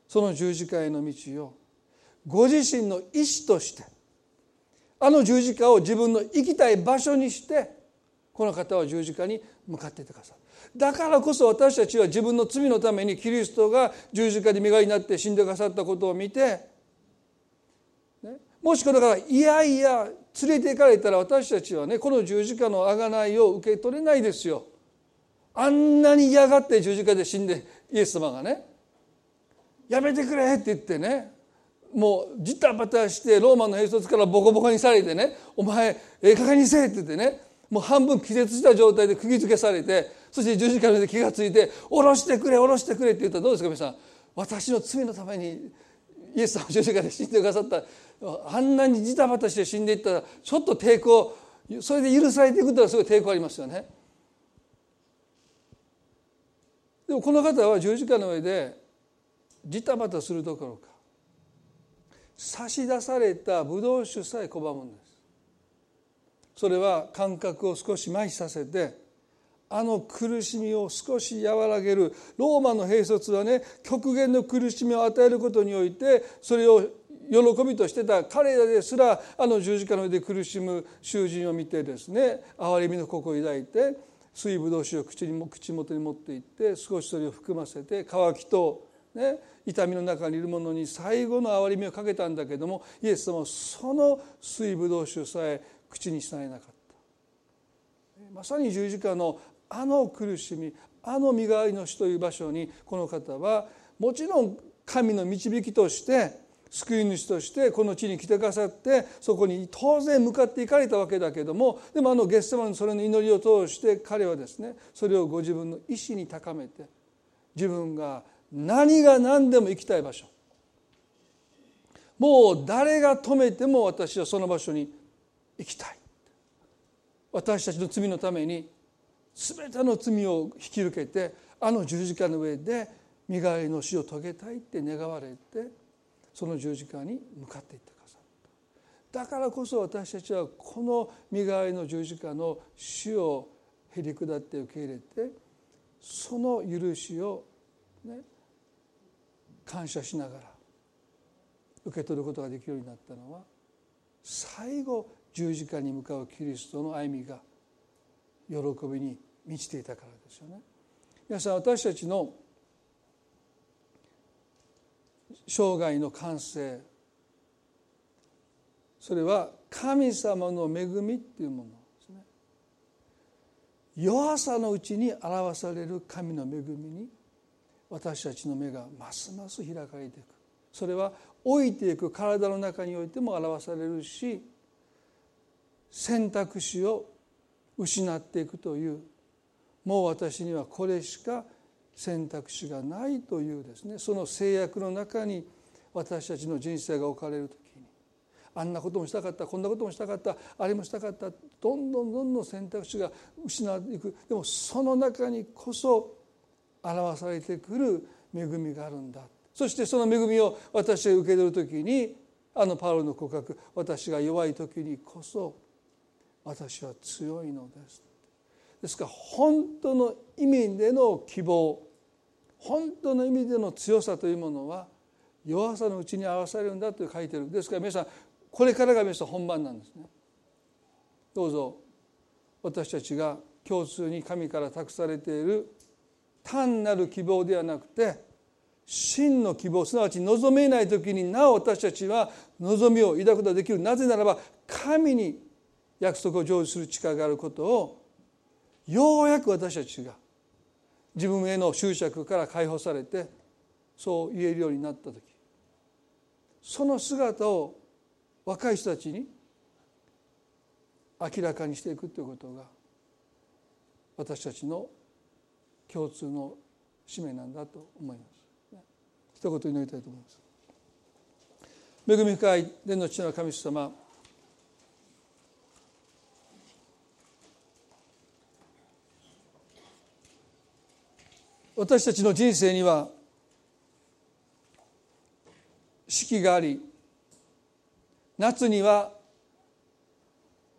その十字架への道をご自身の意志としてあの十字架を自分の行きたい場所にしてこの方は十字架に向かっていってくださいだからこそ私たちは自分の罪のためにキリストが十字架に身代わりになって死んでくださったことを見て、ね、もしこれからいやいや連れて行かれたら私たちはねこの十字架の贖いを受け取れないですよ。あんなに嫌がって十字架で死んでイエス様がねやめてくれって言ってねもうジタバタしてローマの兵卒からボコボコにされてね「お前ええ加減にせえ」って言ってねもう半分気絶した状態で釘付けされてそして十字架で気が付いて「下ろしてくれ下ろしてくれ」って言ったらどうですか皆さん？私の罪のためにイエス様十字架で死んでくださった。あんなにジタバタして死んでいったらちょっと抵抗それで許されていくとはすごい抵抗ありますよね。でもこの方は十字架の上でジタバタするどころか差し出されたブドウ酒さえ拒むんです。それは感覚を少し麻痺させてあの苦しみを少し和らげる。ローマの兵卒はね極限の苦しみを与えることにおいてそれを喜びとしてた彼らですらあの十字架の上で苦しむ囚人を見てですね憐れみの心を抱いて水ぶどう酒を口に口元に持っていって少しそれを含ませて乾きと、ね、痛みの中にいる者に最後の憐れみをかけたんだけどもイエス様はその水ぶどう酒さえ口にしないなかった。まさに十字架のあの苦しみあの身代わりの死という場所にこの方はもちろん神の導きとして救い主としてこの地に来てくださってそこに当然向かっていかれたわけだけどもでもあのゲッセマンのそれの祈りを通して彼はですねそれをご自分の意思に高めて自分が何が何でも行きたい場所もう誰が止めても私はその場所に行きたい。私たちの罪のために全ての罪を引き受けてあの十字架の上で身代わりの死を遂げたいって願われてその十字架に向かっていってくださ。っただからこそ私たちはこの身代わりの十字架の死をへり下って受け入れてその許しをね感謝しながら受け取ることができるようになったのは最後十字架に向かうキリストの歩みが喜びに満ちていたからですよね。皆さん私たちの生涯の完成それは神様の恵みっていうものですね弱さのうちに表される神の恵みに私たちの目がますます開かれていくそれは老いていく体の中においても表されるし選択肢を失っていくというもう私にはこれしか選択肢がないというですねその制約の中に私たちの人生が置かれる時にあんなこともしたかったこんなこともしたかったあれもしたかったどんどんどんどん選択肢が失っていく。でもその中にこそ表されてくる恵みがあるんだ。そしてその恵みを私が受け取る時にあのパウロの告白私が弱い時にこそ私は強いのです。ですから本当の意味での希望本当の意味での強さというものは弱さのうちに合わされるんだと書いてる。ですから皆さんこれからが皆さん本番なんですね。どうぞ私たちが共通に神から託されている単なる希望ではなくて真の希望すなわち望めない時になお私たちは望みを抱くことができる。なぜならば神に約束を成就する力があることをようやく私たちが自分への執着から解放されてそう言えるようになった時その姿を若い人たちに明らかにしていくということが私たちの共通の使命なんだと思います。一言祈りたいと思います。恵み深い天の父の神様私たちの人生には四季があり夏には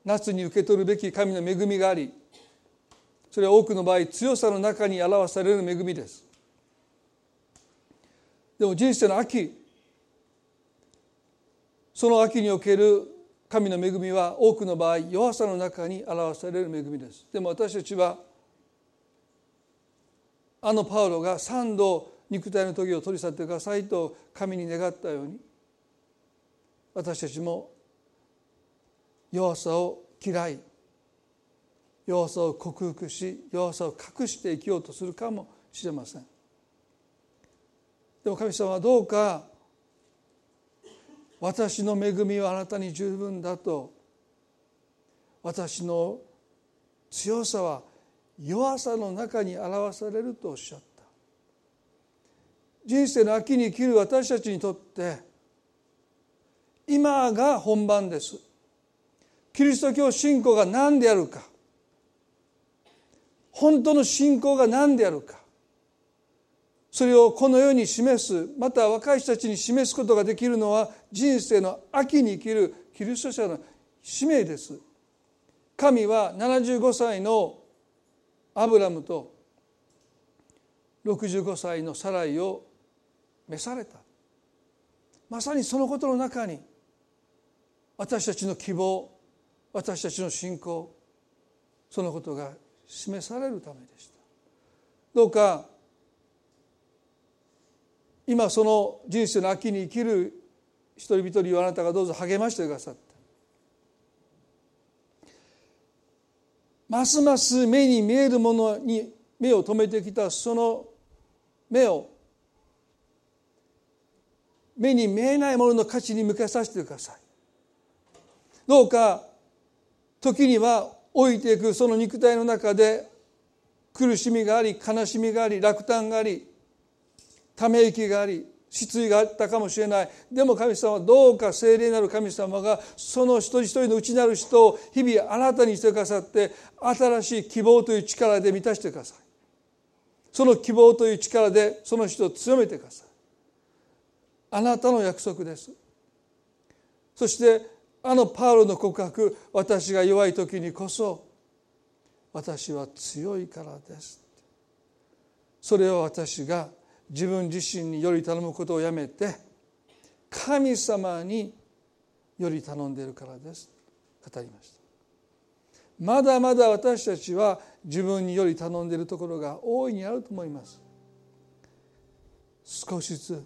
夏に受け取るべき神の恵みがありそれは多くの場合強さの中に表される恵みです。でも人生の秋その秋における神の恵みは多くの場合弱さの中に表される恵みです。でも私たちはあのパウロが三度肉体の時を取り去ってくださいと神に願ったように私たちも弱さを嫌い弱さを克服し弱さを隠して生きようとするかもしれません。でも神様はどうか私の恵みはあなたに十分だと私の強さは弱さの中に表されるとおっしゃった。人生の秋に生きる私たちにとって今が本番です。キリスト教信仰が何であるか。本当の信仰が何であるか。それをこの世に示すまた若い人たちに示すことができるのは人生の秋に生きるキリスト者の使命です。神は75歳のアブラムと65歳のサライを召された。まさにそのことの中に私たちの希望私たちの信仰そのことが示されるためでした。どうか今その人生の秋に生きる一人一人をあなたがどうぞ励ましてくださってますます目に見えるものに目を留めてきたその目を目に見えないものの価値に向けさせてください。どうか時には老いていくその肉体の中で苦しみがあり悲しみがあり落胆がありため息があり失意があったかもしれない。でも神様はどうか聖霊なる神様がその一人一人の内なる人を日々新たにしてくださって新しい希望という力で満たしてください。その希望という力でその人を強めてください。あなたの約束です。そしてあのパウロの告白私が弱い時にこそ私は強いからです。それを私が自分自身により頼むことをやめて神様により頼んでいるからです。語りました。まだまだ私たちは自分により頼んでいるところが大いにあると思います。少しずつ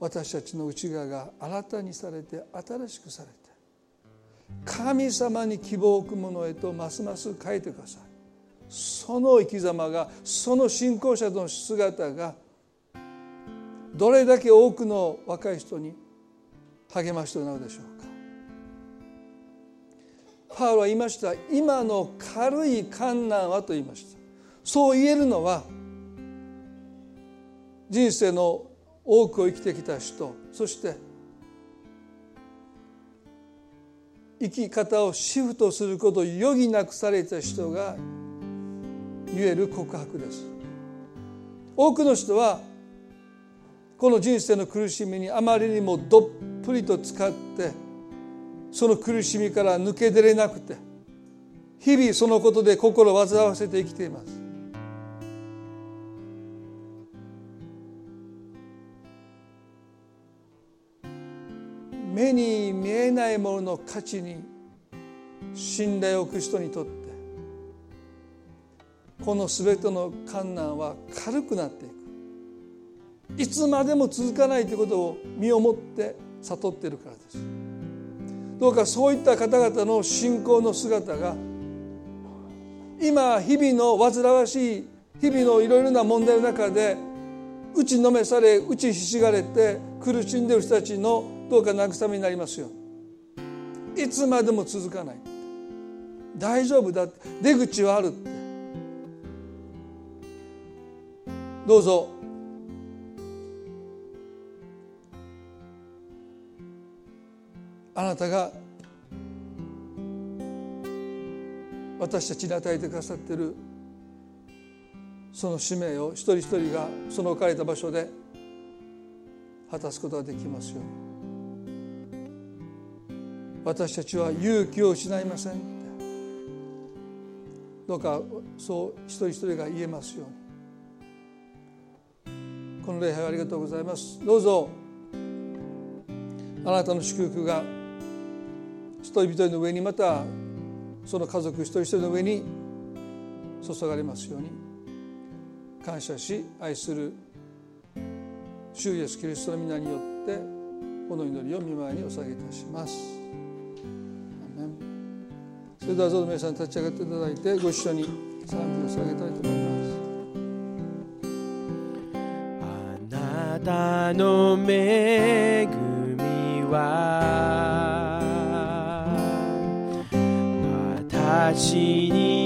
私たちの内側が新たにされて新しくされて神様に希望を置くものへとますます変えてください。その生き様がその信仰者の姿がどれだけ多くの若い人に励ましとなるでしょうか。パウロは言いました。今の軽い観難はと言いました。そう言えるのは人生の多くを生きてきた人そして生き方をシフトすることを余儀なくされた人が言える告白です。多くの人はこの人生の苦しみにあまりにもどっぷりと使ってその苦しみから抜け出れなくて日々そのことで心を煩わせて生きています。目に見えないものの価値に信頼を置く人にとってこの全ての困難は軽くなっていく。いつまでも続かないということを身をもって悟っているからです。どうかそういった方々の信仰の姿が今日々の煩わしい日々のいろいろな問題の中で打ちのめされ打ちひしがれて苦しんでいる人たちのどうか慰めになりますよ。いつまでも続かない。大丈夫だって。出口はあるって。どうぞ。あなたが私たちに与えてくださっているその使命を一人一人がその置かれた場所で果たすことができますように。私たちは勇気を失いません。どうかそう一人一人が言えますように。この礼拝をありがとうございます。どうぞあなたの祝福が一人一人の上にまたその家族一人一人の上に注がれますように感謝し愛する主イエスキリストの皆によってこの祈りを見舞いにお下げいたします。それではどうぞ皆さん立ち上がっていただいてご一緒に賛美を捧げたいと思います。なたの恵みは私に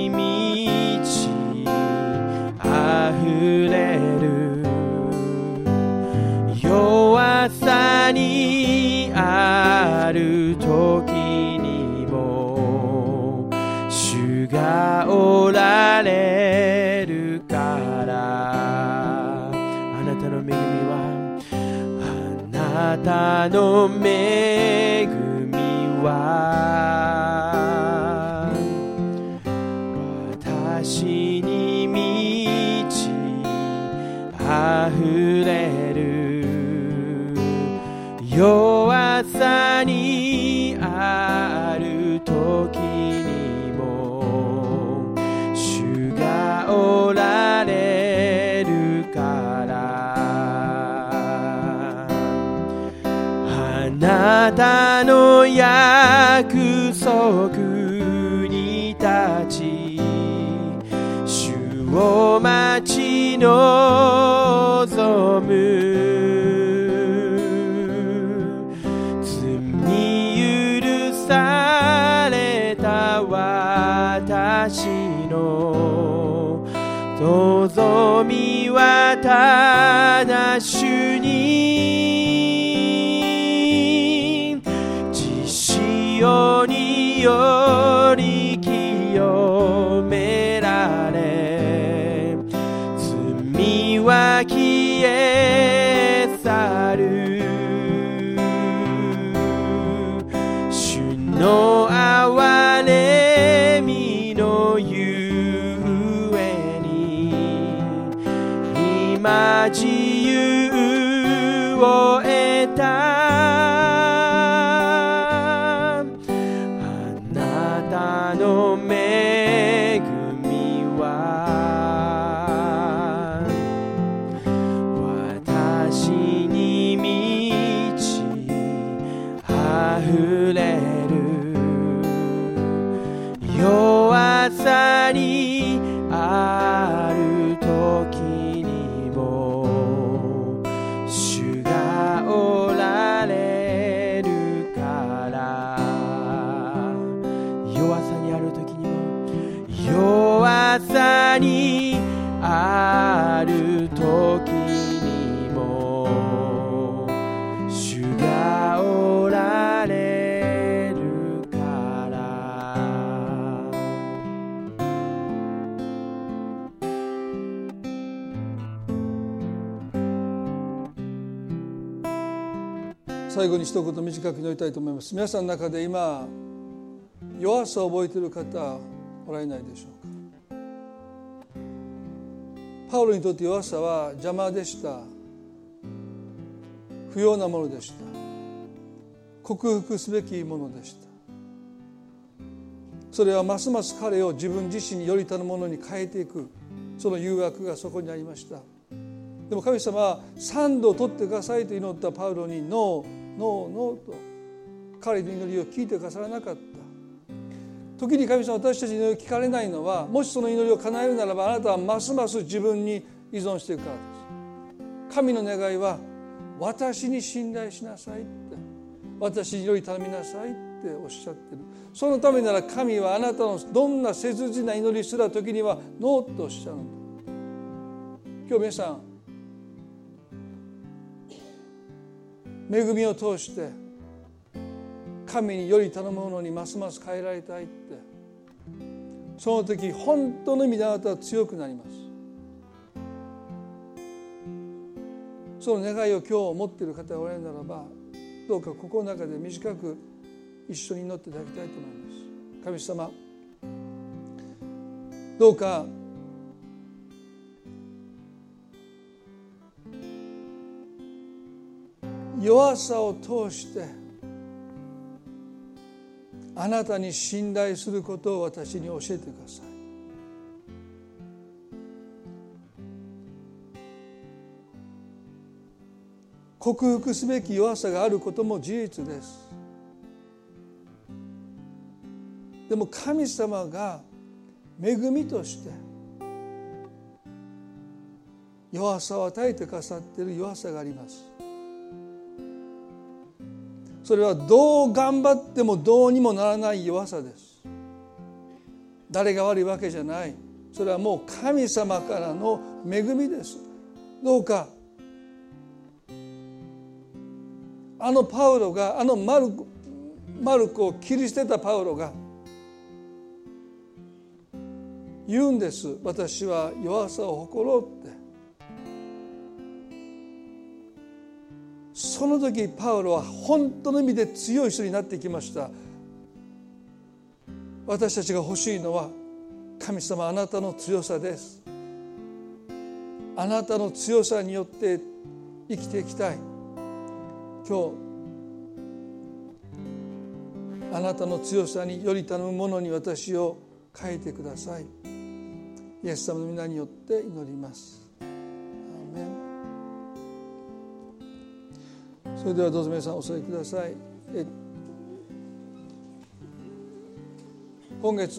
あなたの約束に立ち主を待ち望む。罪許された私の望みはえ去る。主の憐れみのゆえに今自由を一言短く祈りたいと思います。皆さんの中で今弱さを覚えている方おられないでしょうか？パウロにとって弱さは邪魔でした。不要なものでした。克服すべきものでした。それはますます彼を自分自身によりたるものに変えていく。その誘惑がそこにありました。でも神様は三度取ってくださいと祈ったパウロにノー。ノーノーと彼の祈りを聞いてくださらなかった。時に神様私たちの祈りを聞かれないのはもしその祈りを叶えるならばあなたはますます自分に依存していくからです。神の願いは私に信頼しなさいって私により頼みなさいっておっしゃってる。そのためなら神はあなたのどんな切実な祈りすら時にはノーとおっしゃるんだ。今日皆さん恵みを通して神により頼むものにますます変えられたいってその時本当の意味であなたは強くなります。その願いを今日持っている方がおられるならばどうか心の中で短く一緒に祈っていただきたいと思います。神様どうか弱さを通してあなたに信頼することを私に教えてください。克服すべき弱さがあることも事実です。でも神様が恵みとして弱さを与えてくださっている弱さがあります。それはどう頑張ってもどうにもならない弱さです。誰が悪いわけじゃない。それはもう神様からの恵みです。どうか。あのパウロがあのマルコマルコを切り捨てたパウロが言うんです。私は弱さを誇ろうって。その時パウロは本当の意味で強い人になってきました。私たちが欲しいのは神様あなたの強さです。あなたの強さによって生きていきたい。今日あなたの強さにより頼むものに私を変えてください。イエス様の皆によって祈ります。それではどうぞ皆さんお座りください。今月